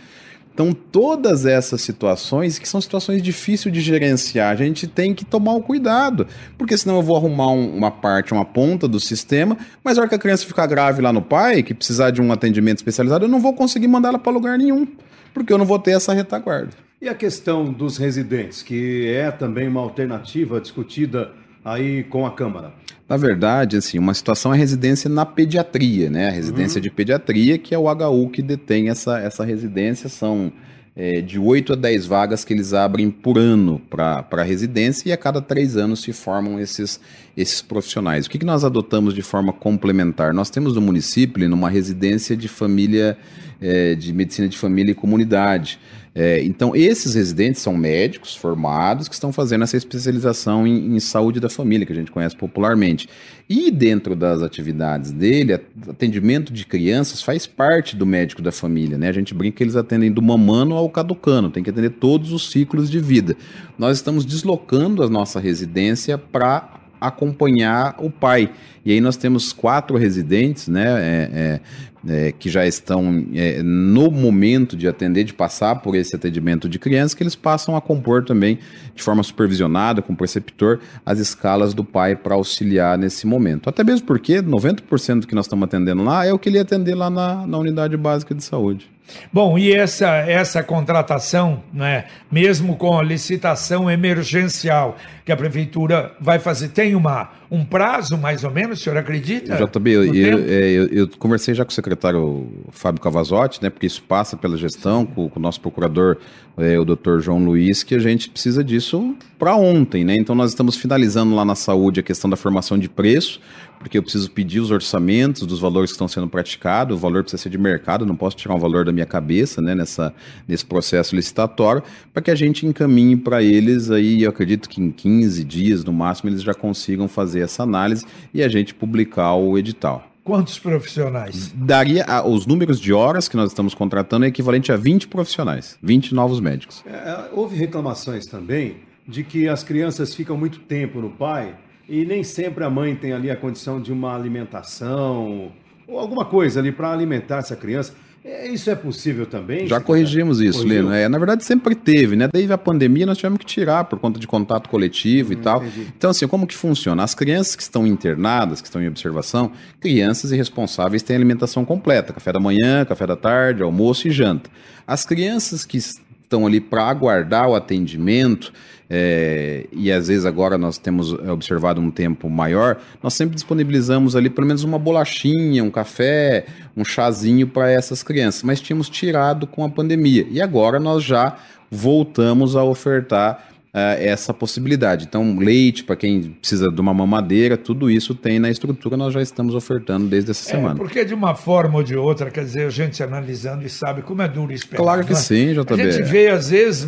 Então, todas essas situações, que são situações difíceis de gerenciar, a gente tem que tomar o cuidado, porque senão eu vou arrumar um, uma parte, uma ponta do sistema, mas na hora que a criança ficar grave lá no pai, que precisar de um atendimento especializado, eu não vou conseguir mandar ela para lugar nenhum, porque eu não vou ter essa retaguarda. E a questão dos residentes, que é também uma alternativa discutida aí com a Câmara? Na verdade, assim, uma situação é residência na pediatria, né? A residência uhum. de pediatria, que é o HU que detém essa, essa residência, são é, de 8 a 10 vagas que eles abrem por ano para a residência e a cada três anos se formam esses, esses profissionais. O que, que nós adotamos de forma complementar? Nós temos no município, numa residência de família, é, de medicina de família e comunidade. É, então, esses residentes são médicos formados que estão fazendo essa especialização em, em, saúde da família, que a gente conhece popularmente. E dentro das atividades dele, atendimento de crianças faz parte do médico da família, né? A gente brinca que eles atendem do mamano ao caducano, tem que atender todos os ciclos de vida. Nós estamos deslocando a nossa residência para acompanhar o pai. E aí nós temos quatro residentes, né, é, é, é, que já estão é, no momento de atender, de passar por esse atendimento de crianças, que eles passam a compor também de forma supervisionada, com o preceptor, as escalas do pai para auxiliar nesse momento. Até mesmo porque 90% do que nós estamos atendendo lá é o que ele ia atender lá na, na unidade básica de saúde. Bom, e essa, essa contratação, né, mesmo com a licitação emergencial que a prefeitura vai fazer, tem uma, um prazo mais ou menos, o senhor acredita? JB, eu, eu, é, eu, eu, conversei já com o secretário Fábio Cavazotti, né, porque isso passa pela gestão, com, com o nosso procurador, é, o doutor João Luiz, que a gente precisa disso para ontem, né? Então nós estamos finalizando lá na saúde a questão da formação de preço, porque eu preciso pedir os orçamentos dos valores que estão sendo praticados, o valor precisa ser de mercado, não posso tirar um valor da minha cabeça, né, nessa, nesse processo licitatório, para que a gente encaminhe para eles aí, eu acredito que em 15 dias, no máximo, eles já consigam fazer essa análise e a gente publicar o edital. Quantos profissionais? Daria a, os números de horas que nós estamos contratando é equivalente a 20 profissionais, 20 novos médicos. É, houve reclamações também de que as crianças ficam muito tempo no pai e nem sempre a mãe tem ali a condição de uma alimentação ou alguma coisa ali para alimentar essa criança. É, isso é possível também? Já corrigimos isso, Corrigiu? Leno. É, na verdade, sempre teve, né? Daí a pandemia nós tivemos que tirar por conta de contato coletivo hum, e tal. Entendi. Então, assim, como que funciona? As crianças que estão internadas, que estão em observação, crianças irresponsáveis têm alimentação completa: café da manhã, café da tarde, almoço e janta. As crianças que estão ali para aguardar o atendimento, é, e às vezes agora nós temos observado um tempo maior, nós sempre disponibilizamos ali pelo menos uma bolachinha, um café, um chazinho para essas crianças, mas tínhamos tirado com a pandemia. E agora nós já voltamos a ofertar uh, essa possibilidade. Então, leite, para quem precisa de uma mamadeira, tudo isso tem na estrutura, nós já estamos ofertando desde essa é, semana. Porque de uma forma ou de outra, quer dizer, a gente analisando e sabe como é duro esperar. Claro que é? sim, JB. A gente vê, às vezes,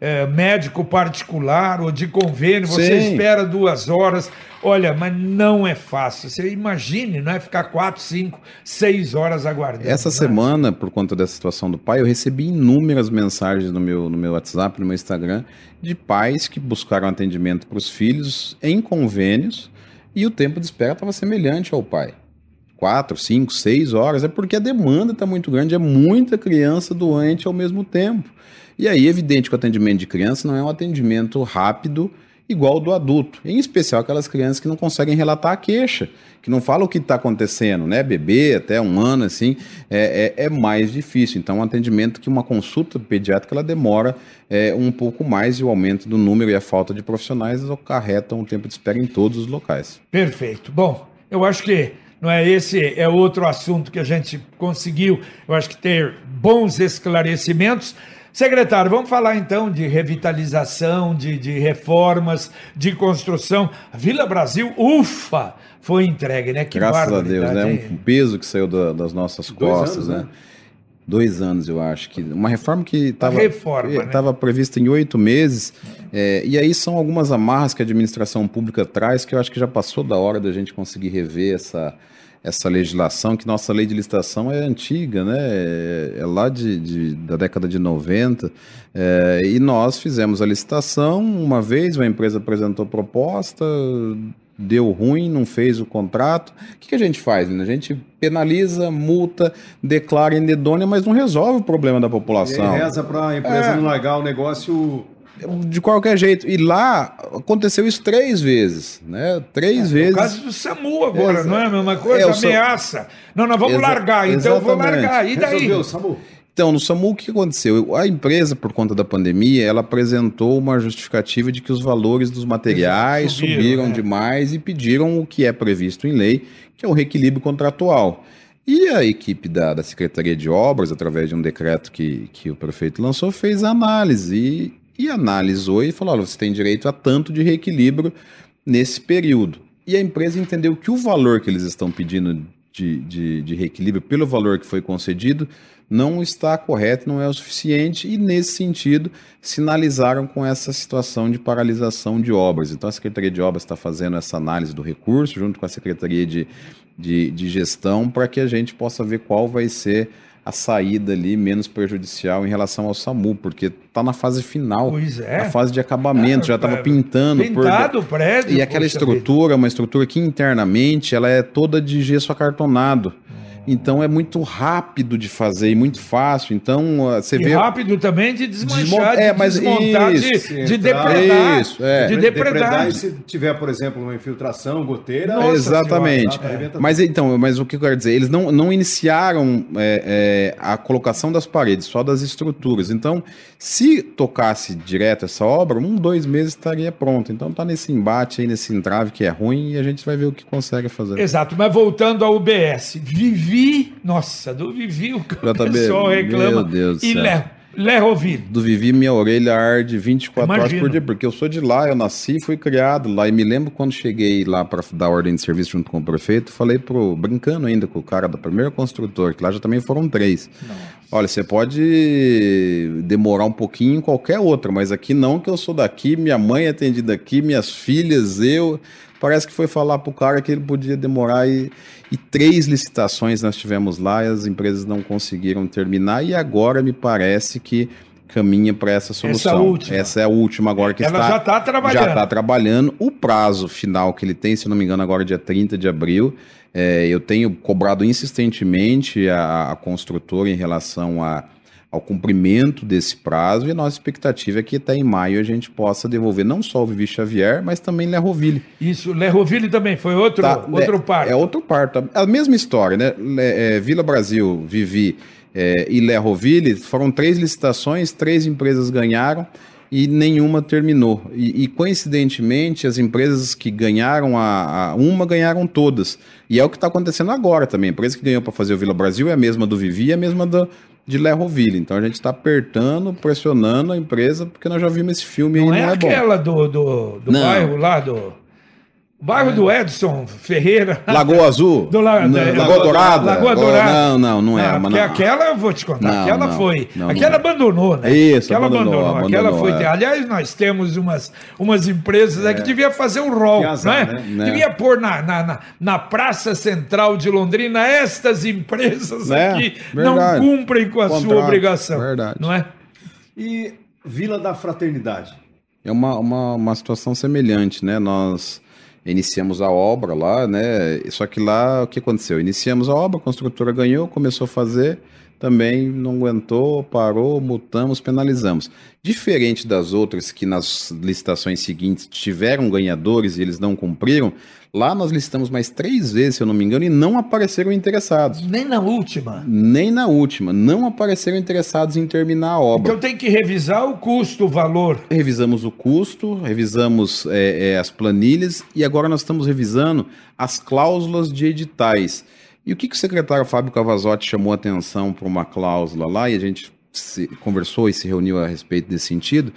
é, médico particular ou de convênio, você sim. espera duas horas. Olha, mas não é fácil. Você imagine, não é ficar quatro, cinco, seis horas aguardando. Essa né? semana, por conta dessa situação do pai, eu recebi inúmeras mensagens no meu, no meu WhatsApp, no meu Instagram, de pais que buscaram atendimento para os filhos em convênios e o tempo de espera estava semelhante ao pai. Quatro, cinco, seis horas. É porque a demanda está muito grande, é muita criança doente ao mesmo tempo. E aí, é evidente que o atendimento de criança não é um atendimento rápido igual do adulto, em especial aquelas crianças que não conseguem relatar a queixa, que não falam o que está acontecendo, né? Bebê até um ano, assim, é, é, é, mais difícil. Então, um atendimento que uma consulta pediátrica ela demora é, um pouco mais e o aumento do número e a falta de profissionais acarretam o tempo de espera em todos os locais. Perfeito. Bom, eu acho que não é esse é outro assunto que a gente conseguiu, eu acho que ter bons esclarecimentos. Secretário, vamos falar então de revitalização, de, de reformas, de construção. A Vila Brasil, ufa, foi entregue, né? Que Graças a Deus, né? Um peso que saiu da, das nossas Dois costas, anos, né? né? Dois anos, eu acho. que Uma reforma que estava né? prevista em oito meses. É, e aí são algumas amarras que a administração pública traz que eu acho que já passou da hora da gente conseguir rever essa, essa legislação, que nossa lei de licitação é antiga, né? É, é lá de, de, da década de 90. É, e nós fizemos a licitação uma vez, uma empresa apresentou proposta, deu ruim, não fez o contrato. O que, que a gente faz? Né? A gente penaliza, multa, declara indedônia, mas não resolve o problema da população. E reza para a empresa é. não largar o negócio de qualquer jeito. E lá aconteceu isso três vezes, né? Três é, vezes. No caso do SAMU agora, Exa não é a mesma coisa? É, Ameaça. Não, nós vamos Exa largar, então Exatamente. eu vou largar. E daí? Resolveu, SAMU. Então, no SAMU, o que aconteceu? A empresa, por conta da pandemia, ela apresentou uma justificativa de que os valores dos materiais subiram, subiram é. demais e pediram o que é previsto em lei, que é o reequilíbrio contratual. E a equipe da, da Secretaria de Obras, através de um decreto que, que o prefeito lançou, fez a análise e e analisou e falou: olha, você tem direito a tanto de reequilíbrio nesse período. E a empresa entendeu que o valor que eles estão pedindo de, de, de, reequilíbrio, pelo valor que foi concedido, não está correto, não é o suficiente, e nesse sentido sinalizaram com essa situação de paralisação de obras. Então a Secretaria de Obras está fazendo essa análise do recurso, junto com a Secretaria de, de, de Gestão, para que a gente possa ver qual vai ser a saída ali menos prejudicial em relação ao SAMU, porque está na fase final, Pois é. na fase de acabamento, já estava é, pintando. pintado o prédio, E aquela estrutura, uma estrutura que internamente ela é toda de gesso acartonado. Então é muito rápido de fazer e muito fácil. Então ah, você E vê. rápido também de Desmon- desmanchar, é, de mas desmontar, isso, de, de depredar. Isso, é. De Depredar depredar. e se tiver, por exemplo, uma infiltração, goteira. Nossa Exatamente. senhora, Mas então, mas o que eu quero dizer? Eles não, não iniciaram é, é, a colocação das paredes, só das estruturas. Então, se tocasse direto essa obra, um, dois meses estaria pronto. Então tá nesse embate aí, nesse entrave que é ruim e a gente vai ver o que consegue fazer. Exato, mas voltando ao UBS, Vivi, nossa, do Vivi o JB, pessoal reclama. meu Deus e céu. Lé, Lé Roville. do Vivi, minha orelha arde 24 horas Imagino. por dia, porque eu sou de lá, eu nasci, fui criado lá, e me lembro quando cheguei lá para dar ordem de serviço junto com o prefeito, falei pro, brincando ainda com o cara da primeira construtora, que lá já também foram três. Olha, você pode demorar um pouquinho em qualquer outra, mas aqui não, que eu sou daqui, minha mãe é atendida aqui, minhas filhas, eu. Parece que foi falar pro cara que ele podia demorar e, e três licitações nós tivemos lá e as empresas não conseguiram terminar e agora me parece que caminha para essa solução. última. Essa é a última agora que Ela está já tá trabalhando. Já está trabalhando. O prazo final que ele tem, se não me engano, agora é dia 30 de abril. É, eu tenho cobrado insistentemente a, a construtora em relação a, ao cumprimento desse prazo e a nossa expectativa é que até em maio a gente possa devolver não só o Vivi Xavier, mas também Lerroville. Isso, Lé Roville também foi outro, Tá, outro é, parto. É outro parto. A mesma história, né? É, Vila Brasil, Vivi é, e Lerroville foram três licitações, três empresas ganharam e nenhuma terminou. E, e, coincidentemente, as empresas que ganharam a, a- uma ganharam todas. E é o que está acontecendo agora também. A empresa que ganhou para fazer o Vila Brasil é a mesma do Vivi e a mesma do, de Lerroville. Então a gente está apertando, pressionando a empresa, porque nós já vimos esse filme Não é, não é bom. aquela do, do, do Não. bairro lá, do. Bairro do Edson Ferreira. Lagoa Azul? Do La- Não, é, Lagoa Dourada? Lagoa Dourada. Não, não, não é. Ah, mas porque não. aquela, eu vou te contar, Não, aquela não, foi. não, aquela não. abandonou, né? Isso, aquela abandonou, Aquela abandonou, foi. é. Aliás, nós temos umas, umas empresas aí que devia fazer um rol, Que azar, né? né? Devia pôr na, na, na, na Praça Central de Londrina estas empresas É, aqui verdade. não cumprem com a sua Contrato, obrigação. verdade. Não é? E Vila da Fraternidade. É uma, uma, uma situação semelhante, né? Nós iniciamos a obra lá, né? Só que lá o que aconteceu? Iniciamos a obra, a construtora ganhou, começou a fazer, também não aguentou, parou, multamos, penalizamos. Diferente das outras que nas licitações seguintes tiveram ganhadores e eles não cumpriram, lá nós licitamos mais três vezes, se eu não me engano, e não apareceram interessados. Nem na última. Nem na última, não apareceram interessados em terminar a obra. Então tem que revisar o custo, o valor. Revisamos o custo, revisamos é, é, as planilhas e agora nós estamos revisando as cláusulas de editais. E o que, que o secretário Fábio Cavazotti chamou atenção para uma cláusula lá, e a gente se conversou e se reuniu a respeito desse sentido,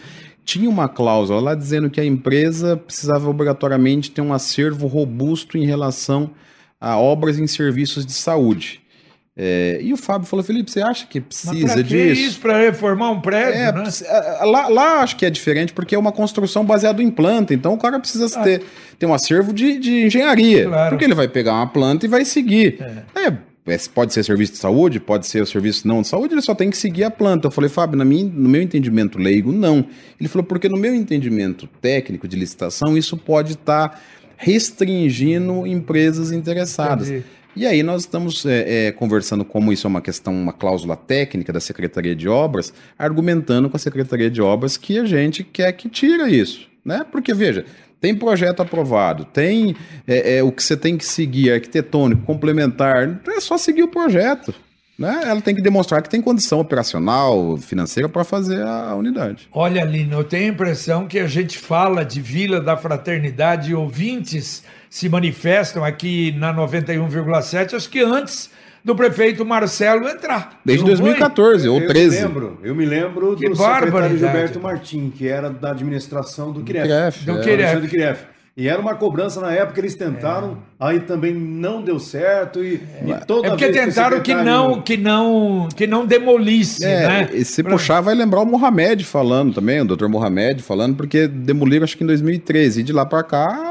tinha uma cláusula lá dizendo que a empresa precisava obrigatoriamente ter um acervo robusto em relação a obras em serviços de saúde. É, e o Fábio falou, Felipe, você acha que Mas precisa pra que disso? isso? Para reformar um prédio, É, né? precisa- é, lá, lá acho que é diferente porque é uma construção baseada em planta, então o cara precisa ter, ter um acervo de, de engenharia. Ah. Claro. Porque ele vai pegar uma planta e vai seguir. É, é, pode ser serviço de saúde, pode ser o serviço não de saúde, ele só tem que seguir a planta. Eu falei, Fábio, na minha, no meu entendimento leigo, não. Ele falou, porque no meu entendimento técnico de licitação, isso pode estar restringindo empresas interessadas. Entendi. E aí nós estamos é, é, conversando como isso é uma questão, uma cláusula técnica da Secretaria de Obras, argumentando com a Secretaria de Obras que a gente quer que tira isso, né? Porque, veja, tem projeto aprovado, tem é, é, o que você tem que seguir, arquitetônico, complementar, é só seguir o projeto. Né? Ela tem que demonstrar que tem condição operacional, financeira para fazer a, a unidade. Olha, Lino, eu tenho a impressão que a gente fala de Vila da Fraternidade e ouvintes se manifestam aqui na 91,7, acho que antes do prefeito Marcelo entrar. Desde Não foi? 2014 ou eu 13. Me lembro, eu me lembro Que do secretário. Gilberto Martim, que era da administração do CREF. CREF, Do é. CREF. E era uma cobrança na época, eles tentaram, aí também não deu certo. E, e toda É porque vez tentaram que secretário- não, que não, que não demolisse, É, né? e se Pra- puxar, vai lembrar o Mohamed falando também, o Dr. Mohamed falando, porque demoliram acho que em 2013. E de lá para cá,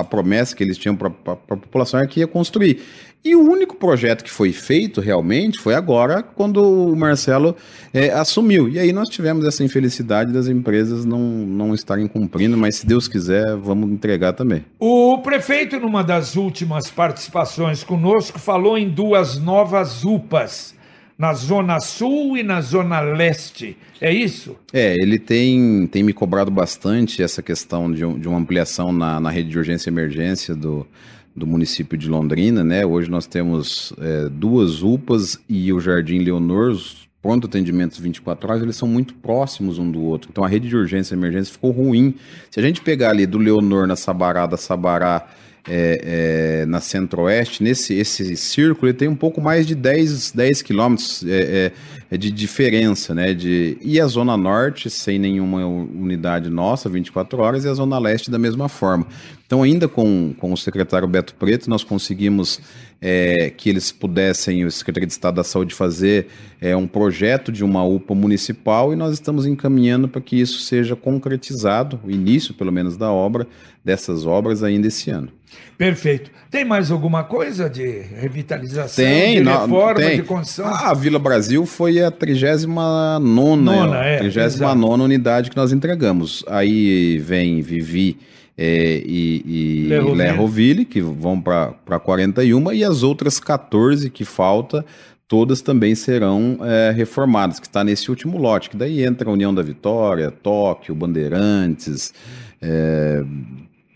a, promessa que eles tinham para a população é que ia construir. E o único projeto que foi feito realmente foi agora, quando o Marcelo é, assumiu. E aí nós tivemos essa infelicidade das empresas não, não estarem cumprindo, mas se Deus quiser, vamos entregar também. O prefeito, numa das últimas participações conosco, falou em duas novas UPAs na Zona Sul e na Zona Leste. É isso? É, ele tem, tem me cobrado bastante essa questão de, um, de uma ampliação na, na rede de urgência e emergência do, do município de Londrina, né? Hoje nós temos é, duas UPAs e o Jardim Leonor, os pronto atendimentos 24 horas, eles são muito próximos um do outro. Então a rede de urgência e emergência ficou ruim. Se a gente pegar ali do Leonor na Sabará, da Sabará é, é, na Centro-Oeste, nesse esse círculo, ele tem um pouco mais de 10, 10 quilômetros é, é, é, de diferença, né? De, e a Zona Norte, sem nenhuma unidade nossa, 24 horas, e a Zona Leste da mesma forma. Então, ainda com, com o secretário Beto Preto, nós conseguimos é, que eles pudessem, o secretário de Estado da Saúde, fazer é, um projeto de uma UPA municipal e nós estamos encaminhando para que isso seja concretizado, o início, pelo menos, da obra, dessas obras ainda esse ano. Perfeito. Tem mais alguma coisa de revitalização, tem, de reforma, tem. de construção? Ah, a Vila Brasil foi a 39 nona, é, 39 unidade que nós entregamos. Aí vem Vivi é, e, e Lerroville, que vão para 41, e as outras 14 que falta, todas também serão é, reformadas, que está nesse último lote, que daí entra a União da Vitória, Tóquio, Bandeirantes, é,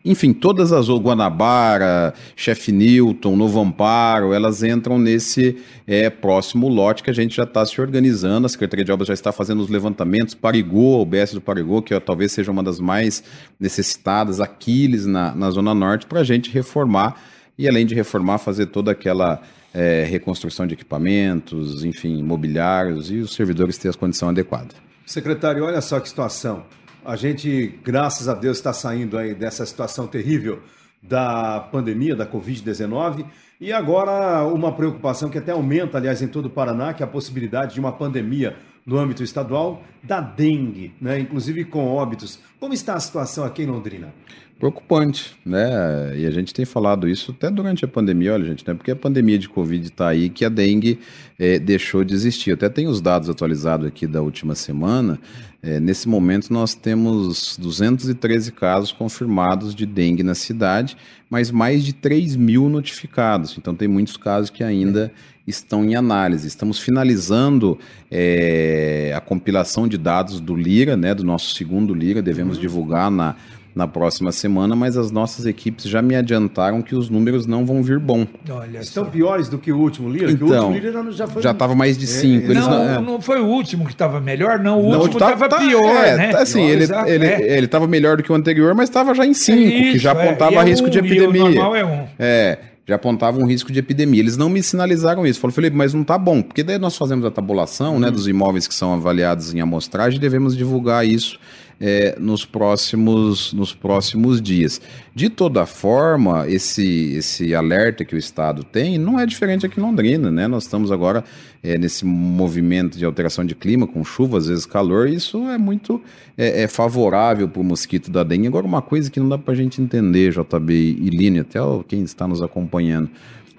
enfim, todas as Guanabara, Chef Newton, Novo Amparo, elas entram nesse é, próximo lote que a gente já está se organizando. A Secretaria de Obras já está fazendo os levantamentos. Parigô, o BS do Parigô, que talvez seja uma das mais necessitadas, Aquiles na, na Zona Norte, para a gente reformar e, além de reformar, fazer toda aquela é, reconstrução de equipamentos, enfim, imobiliários e os servidores ter as condições adequadas. Secretário, olha só que situação. A gente, graças a Deus, está saindo aí dessa situação terrível da pandemia, da Covid-19, e agora uma preocupação que até aumenta, aliás, em todo o Paraná, que é a possibilidade de uma pandemia no âmbito estadual da dengue, né? inclusive com óbitos. Como está a situação aqui em Londrina? Preocupante, né? E a gente tem falado isso até durante a pandemia, olha, gente, né? Porque a pandemia de Covid está aí que a dengue é, deixou de existir. Até tem os dados atualizados aqui da última semana. É, nesse momento nós temos 213 casos confirmados de dengue na cidade, mas mais de 3 mil notificados. Então tem muitos casos que ainda estão em análise. Estamos finalizando é, a compilação de dados do Lira, né? Do nosso segundo Lira, devemos uhum. divulgar na na próxima semana, mas as nossas equipes já me adiantaram que os números não vão vir bom. Olha Estão só. piores do que o último Lira? Então, o último Lira já, foi... Já estava mais de 5. É, não, não, é. não, foi o último que estava melhor, não. O não, último estava tá, pior, é, né? Tá assim, pior, ele estava ele, é. ele melhor do que o anterior, mas estava já em 5, que já é. apontava risco um, de epidemia. o normal é um. É, já apontava um risco de epidemia. Eles não me sinalizaram isso. Falou, Felipe, mas não tá bom, porque daí nós fazemos a tabulação né, uhum. dos imóveis que são avaliados em amostragem e devemos divulgar isso é, nos, próximos, nos próximos dias. De toda forma, esse, esse alerta que o Estado tem não é diferente aqui em Londrina, né? Nós estamos agora é, nesse movimento de alteração de clima, com chuva, às vezes calor, e isso é muito é, é favorável para o mosquito da dengue. Agora, uma coisa que não dá para a gente entender, JB e Line, até quem está nos acompanhando,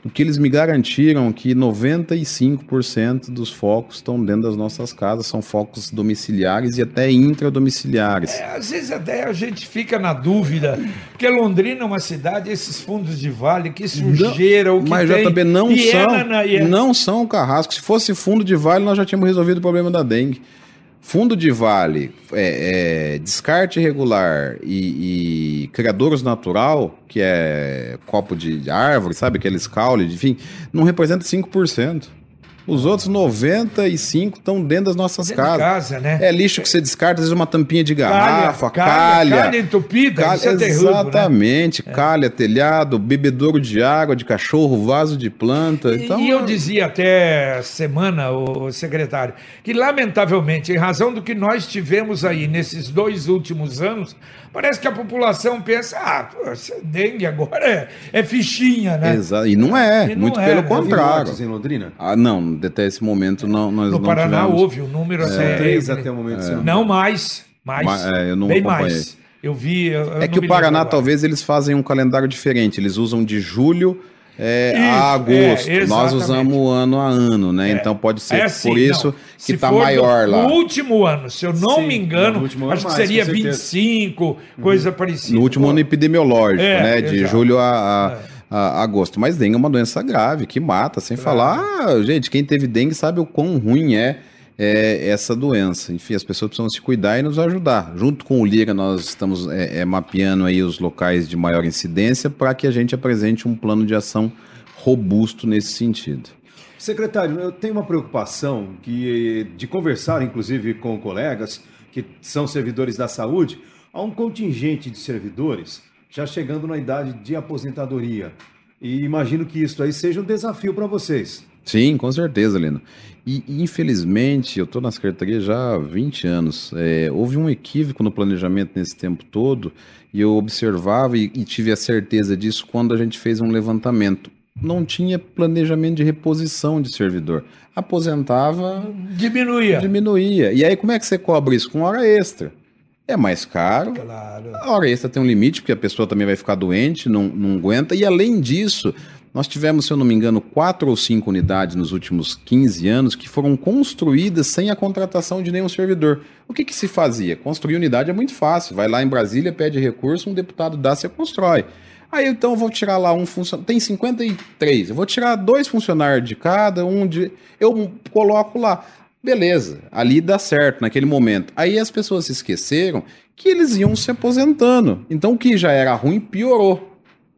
o que eles me garantiram que 95% dos focos estão dentro das nossas casas, são focos domiciliares e até intradomiciliares. É, às vezes até a gente fica na dúvida, porque Londrina é uma cidade, esses fundos de vale, que sujeira, não, o que Mas tem. JB não são, na, não são carrasco. Se fosse fundo de vale, nós já tínhamos resolvido o problema da dengue. Fundo de vale, é, é, descarte irregular e, e criadouros natural, que é copo de árvore, sabe? Aqueles caule, enfim, não representa 5%. Os outros 95 estão dentro das nossas dentro casas. casa, né? É lixo que você descarta, às vezes uma tampinha de garrafa, calha. Calha, calha entupida, calha, isso é terrível, Exatamente. Né? Calha, telhado, bebedouro de água, de cachorro, vaso de planta. E, então, e eu dizia até semana, o secretário, que lamentavelmente, em razão do que nós tivemos aí nesses dois últimos anos, parece que a população pensa, ah, dengue agora é, é fichinha, né? Exato. E não é, e muito não pelo é, contrário. em Londrina? Ah, não, até esse momento não, nós no não Paraná tivemos. houve, o número é, assim, três até o momento. É. Não mais, mais, é, eu não bem acompanhei. mais. Eu vi. Eu é que o Paraná, talvez, eles fazem um calendário diferente. Eles usam de julho é, isso, a agosto. É, Nós usamos o ano a ano, né? É. Então pode ser é assim, por isso não. que está maior lá. No último ano, se eu não Sim, me engano, acho mais, que seria 25, uhum. coisa parecida. No último ano epidemiológico, é, né? De exato. julho a, a, a, agosto. Mas dengue é uma doença grave que mata, sem claro. falar. Ah, gente, quem teve dengue sabe o quão ruim é é, essa doença. Enfim, as pessoas precisam se cuidar e nos ajudar. Junto com o Lira, nós estamos é, é, mapeando aí os locais de maior incidência para que a gente apresente um plano de ação robusto nesse sentido. Secretário, eu tenho uma preocupação que de conversar, inclusive, com colegas que são servidores da saúde, há um contingente de servidores já chegando na idade de aposentadoria. E imagino que isso aí seja um desafio para vocês. Sim, com certeza, Lino. E, infelizmente, eu estou na secretaria já há 20 anos. É, houve um equívoco no planejamento nesse tempo todo, e eu observava e, e tive a certeza disso quando a gente fez um levantamento. Não tinha planejamento de reposição de servidor. Aposentava. Diminuía. Diminuía. E aí, como é que você cobre isso? Com hora extra. É mais caro. Claro. A hora extra tem um limite, porque a pessoa também vai ficar doente, não, não aguenta. E além disso, nós tivemos, se eu não me engano, quatro ou cinco unidades nos últimos 15 anos que foram construídas sem a contratação de nenhum servidor. O que, que se fazia? Construir unidade é muito fácil. Vai lá em Brasília, pede recurso, um deputado dá, você constrói. Aí então eu vou tirar lá um funcionário. Tem 53. Eu vou tirar dois funcionários de cada, um de. Eu coloco lá. Beleza, ali dá certo naquele momento. Aí as pessoas se esqueceram que eles iam se aposentando. Então o que já era ruim piorou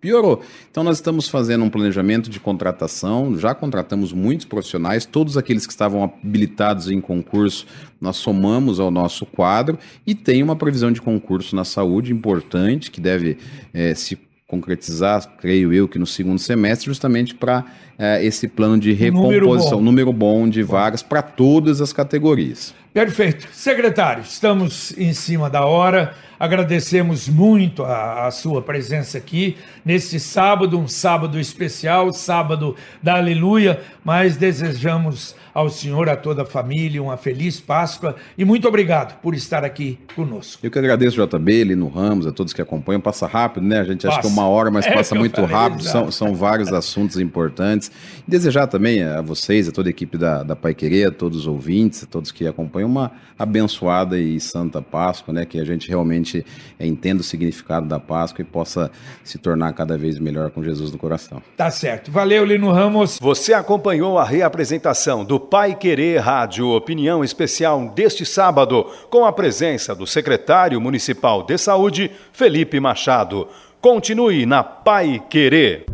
piorou. Então nós estamos fazendo um planejamento de contratação, já contratamos muitos profissionais, todos aqueles que estavam habilitados em concurso, nós somamos ao nosso quadro e tem uma previsão de concurso na saúde importante que deve é, se concretizar, creio eu, que no segundo semestre, justamente para é, esse plano de recomposição, número bom, número bom de vagas para todas as categorias. Perfeito. Secretário, estamos em cima da hora. Agradecemos muito a, a, sua presença aqui neste sábado, um sábado especial, sábado da Aleluia, mas desejamos ao senhor, a toda a família, uma feliz Páscoa e muito obrigado por estar aqui conosco. Eu que agradeço, JB, Lino Ramos, a todos que acompanham. Passa rápido, né? A gente passa. acha que é uma hora, mas é passa muito falei, rápido, são, são, vários assuntos importantes. E desejar também a vocês, a toda a equipe da, da Pai Querer, a todos os ouvintes, a todos que acompanham, uma abençoada e santa Páscoa, né? Que a gente realmente entenda o significado da Páscoa e possa se tornar cada vez melhor com Jesus no coração. Tá certo. Valeu, Lino Ramos. Você acompanhou a reapresentação do Pai Querer Rádio Opinião Especial deste sábado, com a presença do secretário municipal de saúde, Felipe Machado. Continue na Pai Querer.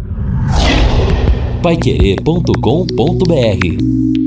Paiquerê.com.br